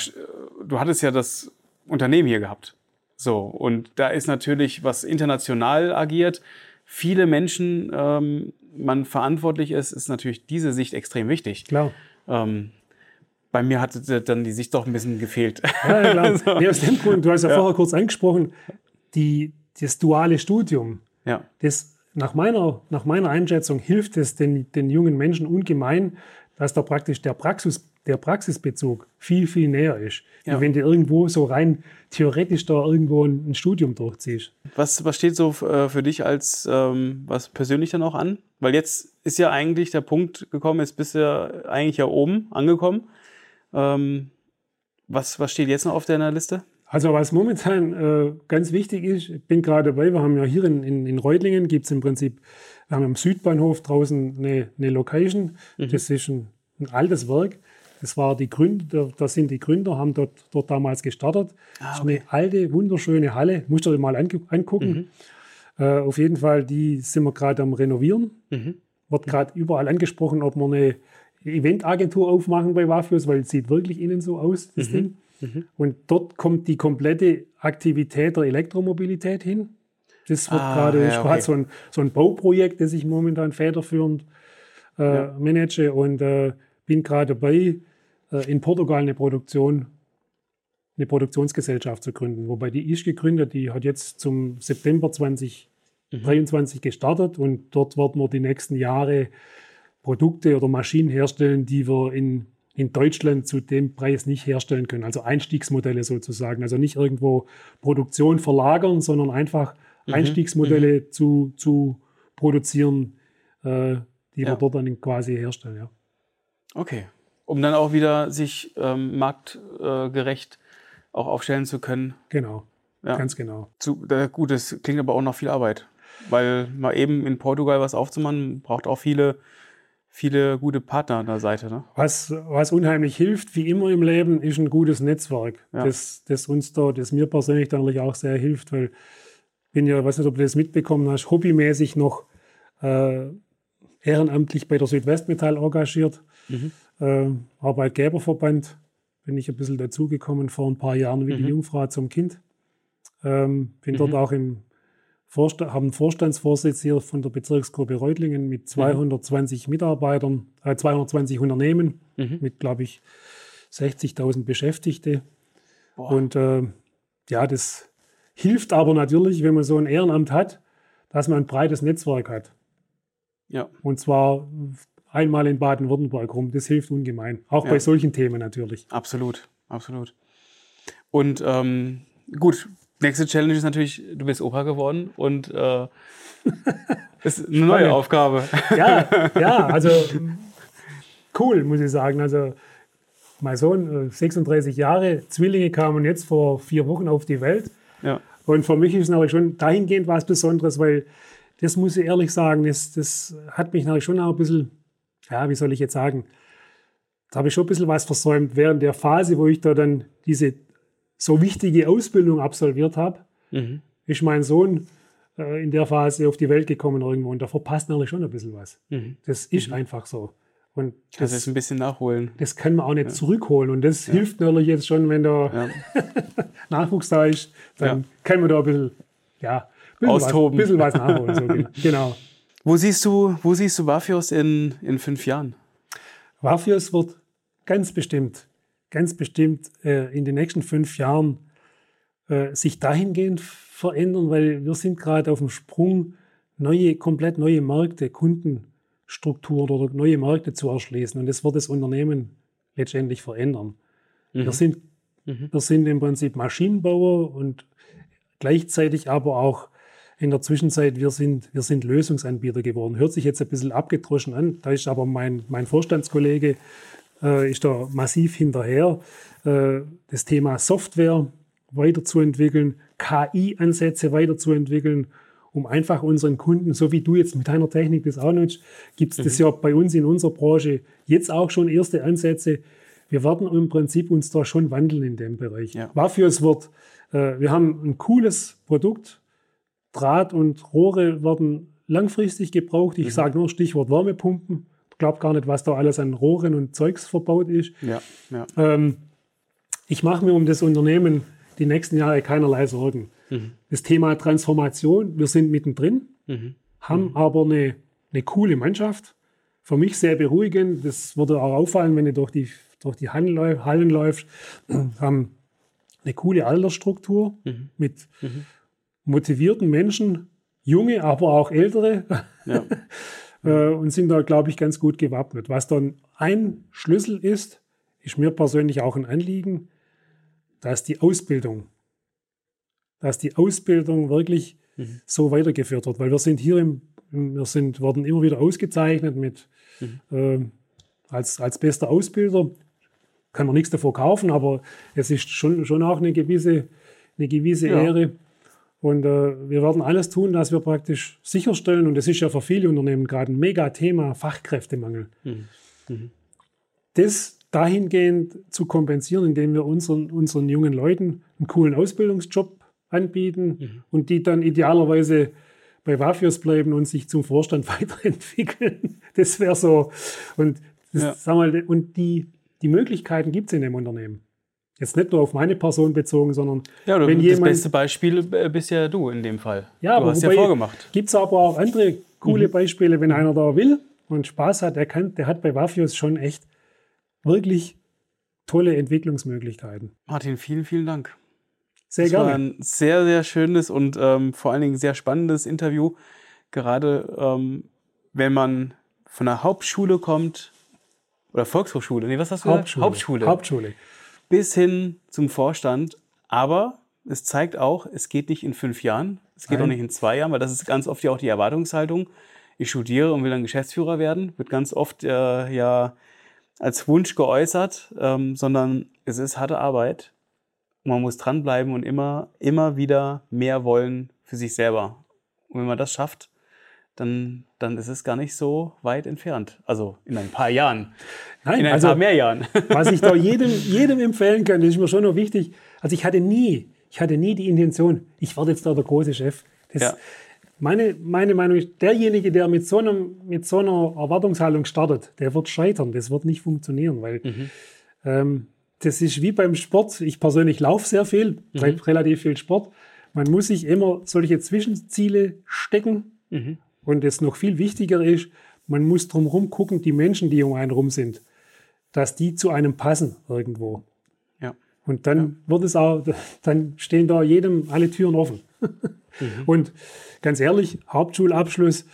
C: du hattest ja das Unternehmen hier gehabt. So, und da ist natürlich, was international agiert, viele Menschen ähm, man verantwortlich ist, ist natürlich diese Sicht extrem wichtig.
A: Klar.
C: Ähm, bei mir hat dann die Sicht doch ein bisschen gefehlt.
A: Ja, klar. so. nee, aus dem Grund, du hast ja, ja, vorher kurz angesprochen, die, das duale Studium,
C: ja.
A: das nach meiner, nach meiner Einschätzung hilft es den, den jungen Menschen ungemein, dass da praktisch der, Praxis, der Praxisbezug viel, viel näher ist. Ja. Wenn du irgendwo so rein theoretisch da irgendwo ein, ein Studium durchziehst.
C: Was, was steht so äh, für dich als ähm, was persönlich dann auch an? Weil jetzt ist ja eigentlich der Punkt gekommen, jetzt bist du ja eigentlich ja oben angekommen. Ähm, was, was steht jetzt noch auf deiner Liste?
A: Also was momentan äh, ganz wichtig ist, ich bin gerade dabei, wir haben ja hier in, in, in Reutlingen, gibt es im Prinzip, wir haben am Südbahnhof draußen eine, eine Location, mhm. das ist ein, ein, altes Werk. Das war die Gründer, da sind die Gründer, haben dort, dort damals gestartet. Ah, okay. Eine alte, wunderschöne Halle, musst du dir mal angucken. Mhm. Äh, auf jeden Fall, die sind wir gerade am Renovieren. Mhm. Wird gerade überall angesprochen, ob wir eine Eventagentur aufmachen bei Wafios, weil es sieht wirklich innen so aus, das mhm. Ding. Mhm. Und dort kommt die komplette Aktivität der Elektromobilität hin. Das wird ah, gerade ja, okay. so, ein, so ein Bauprojekt, das ich momentan federführend äh, ja. manage und äh, bin gerade dabei, in Portugal eine Produktion, eine Produktionsgesellschaft zu gründen. Wobei die ist gegründet, die hat jetzt zum September 2023 mhm. gestartet und dort werden wir die nächsten Jahre Produkte oder Maschinen herstellen, die wir in in Deutschland zu dem Preis nicht herstellen können. Also Einstiegsmodelle sozusagen. Also nicht irgendwo Produktion verlagern, sondern einfach mhm. Einstiegsmodelle mhm. Zu, zu produzieren, äh, die ja. wir dort dann quasi herstellen. Ja.
C: Okay. Um dann auch wieder sich ähm, marktgerecht äh, auch aufstellen zu können.
A: Genau. Ja. Ganz genau.
C: Zu, äh, gut, das klingt aber auch noch viel Arbeit. Weil mal eben in Portugal was aufzumachen, braucht auch viele viele gute Partner an der Seite. Ne?
A: Was, was unheimlich hilft, wie immer im Leben, ist ein gutes Netzwerk, ja. das, das uns da, das mir persönlich dann natürlich auch sehr hilft, weil ich bin ja, weiß nicht, ob du das mitbekommen hast, hobbymäßig noch äh, ehrenamtlich bei der Südwestmetall engagiert. Mhm. Äh, Arbeitgeberverband bin ich ein bisschen dazugekommen vor ein paar Jahren wie mhm. die Jungfrau zum Kind. Ähm, bin mhm. dort auch im Vorstand, haben Vorstandsvorsitz hier von der Bezirksgruppe Reutlingen mit 220 mhm. Mitarbeitern, äh, 220 Unternehmen mhm. mit, glaube ich, 60.000 Beschäftigte. Boah. Und äh, ja, das hilft aber natürlich, wenn man so ein Ehrenamt hat, dass man ein breites Netzwerk hat.
C: Ja.
A: Und zwar einmal in Baden-Württemberg rum. Das hilft ungemein. Auch ja. bei solchen Themen natürlich.
C: Absolut, absolut. Und ähm, gut, Nächste Challenge ist natürlich, du bist Opa geworden und äh, ist eine neue Aufgabe.
A: Ja, ja, also cool, muss ich sagen. Also mein Sohn, 36 äh, Jahre, Zwillinge kamen jetzt vor vier Wochen auf die Welt.
C: Ja.
A: Und für mich ist es natürlich schon dahingehend was Besonderes, weil das muss ich ehrlich sagen, das, das hat mich natürlich schon auch ein bisschen, ja, wie soll ich jetzt sagen, da habe ich schon ein bisschen was versäumt während der Phase, wo ich da dann diese so wichtige Ausbildung absolviert habe, mhm. ist mein Sohn äh, in der Phase auf die Welt gekommen irgendwo und da verpasst natürlich schon ein bisschen was. Mhm. Das ist mhm. einfach so. Und
C: das, ist ein bisschen nachholen.
A: Das kann man auch nicht ja. zurückholen. Und das ja. hilft natürlich jetzt schon, wenn da ja. Nachwuchs da ist, dann kann man da ein bisschen, ja,
C: bisschen austoben.
A: Was, bisschen was nachholen. So, genau.
C: Wo siehst du, wo siehst du Wafios in, in fünf Jahren?
A: Wafios wird ganz bestimmt ganz bestimmt äh, in den nächsten fünf Jahren äh, sich dahingehend verändern, weil wir sind gerade auf dem Sprung, neue, komplett neue Märkte, Kundenstrukturen oder neue Märkte zu erschließen. Und das wird das Unternehmen letztendlich verändern. Mhm. Wir, sind, mhm. wir sind im Prinzip Maschinenbauer und gleichzeitig aber auch in der Zwischenzeit, wir sind, wir sind Lösungsanbieter geworden. Hört sich jetzt ein bisschen abgedroschen an. Da ist aber mein, mein Vorstandskollege äh, ist da massiv hinterher. Äh, das Thema Software weiterzuentwickeln, KI-Ansätze weiterzuentwickeln um einfach unseren Kunden, so wie du jetzt mit deiner Technik das auch nutzt, gibt es mhm. das ja bei uns in unserer Branche jetzt auch schon erste Ansätze. Wir werden im Prinzip uns da schon wandeln in dem Bereich. Ja. Wafios wird, äh, wir haben ein cooles Produkt, Draht und Rohre werden langfristig gebraucht. Ich mhm. sage nur Stichwort Wärmepumpen. Ich glaube gar nicht, was da alles an Rohren und Zeugs verbaut ist. Ja, ja. Ähm, ich mache mir um das Unternehmen die nächsten Jahre keinerlei Sorgen. Mhm. Das Thema Transformation, wir sind mittendrin, mhm. haben mhm. aber eine, eine coole Mannschaft. Für mich sehr beruhigend. Das würde auch auffallen, wenn du durch die, durch die Hallen, Hallen läufst. haben eine coole Altersstruktur mhm. mit mhm. Motivierten Menschen, junge, aber auch ältere. Ja. Äh, und sind da, glaube ich, ganz gut gewappnet. Was dann ein Schlüssel ist, ist mir persönlich auch ein Anliegen, dass die Ausbildung, dass die Ausbildung wirklich mhm. so weitergeführt wird. Weil wir sind hier im, wir sind, werden immer wieder ausgezeichnet mit mhm. äh, als, als bester Ausbilder. Kann man nichts davor kaufen, aber es ist schon, schon auch eine gewisse, eine gewisse ja. Ehre. Und äh, wir werden alles tun, dass wir praktisch sicherstellen, und das ist ja für viele Unternehmen gerade ein Mega-Thema, Fachkräftemangel. Mhm. Mhm. Das dahingehend zu kompensieren, indem wir unseren, unseren jungen Leuten einen coolen Ausbildungsjob anbieten mhm. und die dann idealerweise bei Wafios bleiben und sich zum Vorstand weiterentwickeln. Das wäre so. Und, das, ja. sag mal, und die, die Möglichkeiten gibt es in dem Unternehmen. Jetzt nicht nur auf meine Person bezogen, sondern
C: ja, wenn das jemand, beste Beispiel äh, bist ja du in dem Fall.
A: Ja,
C: du
A: hast ja vorgemacht. Gibt es aber auch andere coole mhm. Beispiele, wenn einer da will und Spaß hat, der, kann, der hat bei Wafios schon echt wirklich tolle Entwicklungsmöglichkeiten.
C: Martin, vielen, vielen Dank.
A: Sehr das gerne.
C: war ein sehr, sehr schönes und ähm, vor allen Dingen sehr spannendes Interview. Gerade ähm, wenn man von der Hauptschule kommt, oder Volkshochschule, nee, was hast du
A: Hauptschule. gesagt? Hauptschule. Hauptschule.
C: Bis hin zum Vorstand. Aber es zeigt auch, es geht nicht in fünf Jahren, es geht Nein. auch nicht in zwei Jahren, weil das ist ganz oft ja auch die Erwartungshaltung. Ich studiere und will dann Geschäftsführer werden, wird ganz oft äh, ja als Wunsch geäußert, ähm, sondern es ist harte Arbeit. Man muss dranbleiben und immer, immer wieder mehr wollen für sich selber. Und wenn man das schafft, dann, dann ist es gar nicht so weit entfernt. Also in ein paar Jahren.
A: Nein, in ein also, paar mehr Jahren. Was ich da jedem, jedem empfehlen kann, das ist mir schon noch wichtig. Also ich hatte nie, ich hatte nie die Intention, ich werde jetzt da der große Chef. Das, ja. Meine, meine Meinung ist, derjenige, der mit so, einem, mit so einer Erwartungshaltung startet, der wird scheitern. Das wird nicht funktionieren, weil mhm. ähm, das ist wie beim Sport. Ich persönlich laufe sehr viel, treibe mhm. relativ viel Sport. Man muss sich immer solche Zwischenziele stecken. Mhm. Und das noch viel wichtiger ist, man muss drumherum gucken, die Menschen, die um einen rum sind, dass die zu einem passen irgendwo. Ja. Und dann ja. wird es auch, dann stehen da jedem alle Türen offen. Mhm. Und ganz ehrlich, Hauptschulabschluss,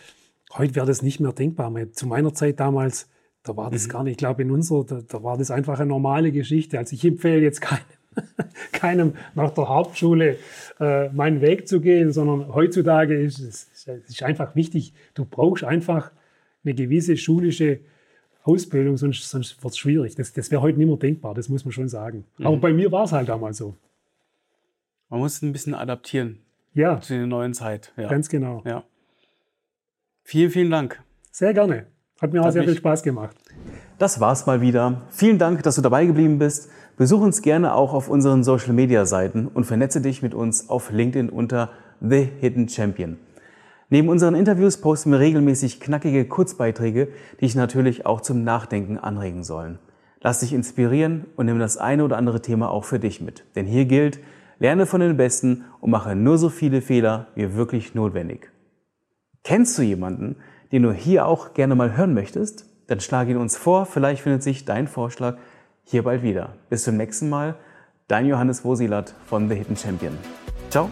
A: heute wäre das nicht mehr denkbar. Zu meiner Zeit damals, da war das mhm. gar nicht, ich glaube, in unserer, da, da, war das einfach eine normale Geschichte. Also ich empfehle jetzt keinem, keinem nach der Hauptschule äh, meinen Weg zu gehen, sondern heutzutage ist es ist einfach wichtig, du brauchst einfach eine gewisse schulische Ausbildung, sonst, sonst wird es schwierig. Das, das wäre heute nicht mehr denkbar, das muss man schon sagen. Mhm. Aber bei mir war es halt damals so.
C: Man muss ein bisschen adaptieren.
A: Ja.
C: Zu der neuen Zeit. Ja.
A: Ganz genau.
C: Ja. Vielen, vielen Dank.
A: Sehr gerne. Hat mir auch Hat sehr viel Spaß gemacht.
B: Das war's mal wieder. Vielen Dank, dass du dabei geblieben bist. Besuch uns gerne auch auf unseren Social Media Seiten und vernetze dich mit uns auf LinkedIn unter The Hidden Champion. Neben unseren Interviews posten wir regelmäßig knackige Kurzbeiträge, die dich natürlich auch zum Nachdenken anregen sollen. Lass dich inspirieren und nimm das eine oder andere Thema auch für dich mit. Denn hier gilt, lerne von den Besten und mache nur so viele Fehler wie wirklich notwendig. Kennst du jemanden, den du hier auch gerne mal hören möchtest? Dann schlage ihn uns vor, vielleicht findet sich dein Vorschlag hier bald wieder. Bis zum nächsten Mal, dein Johannes Wosilat von The Hidden Champion. Ciao!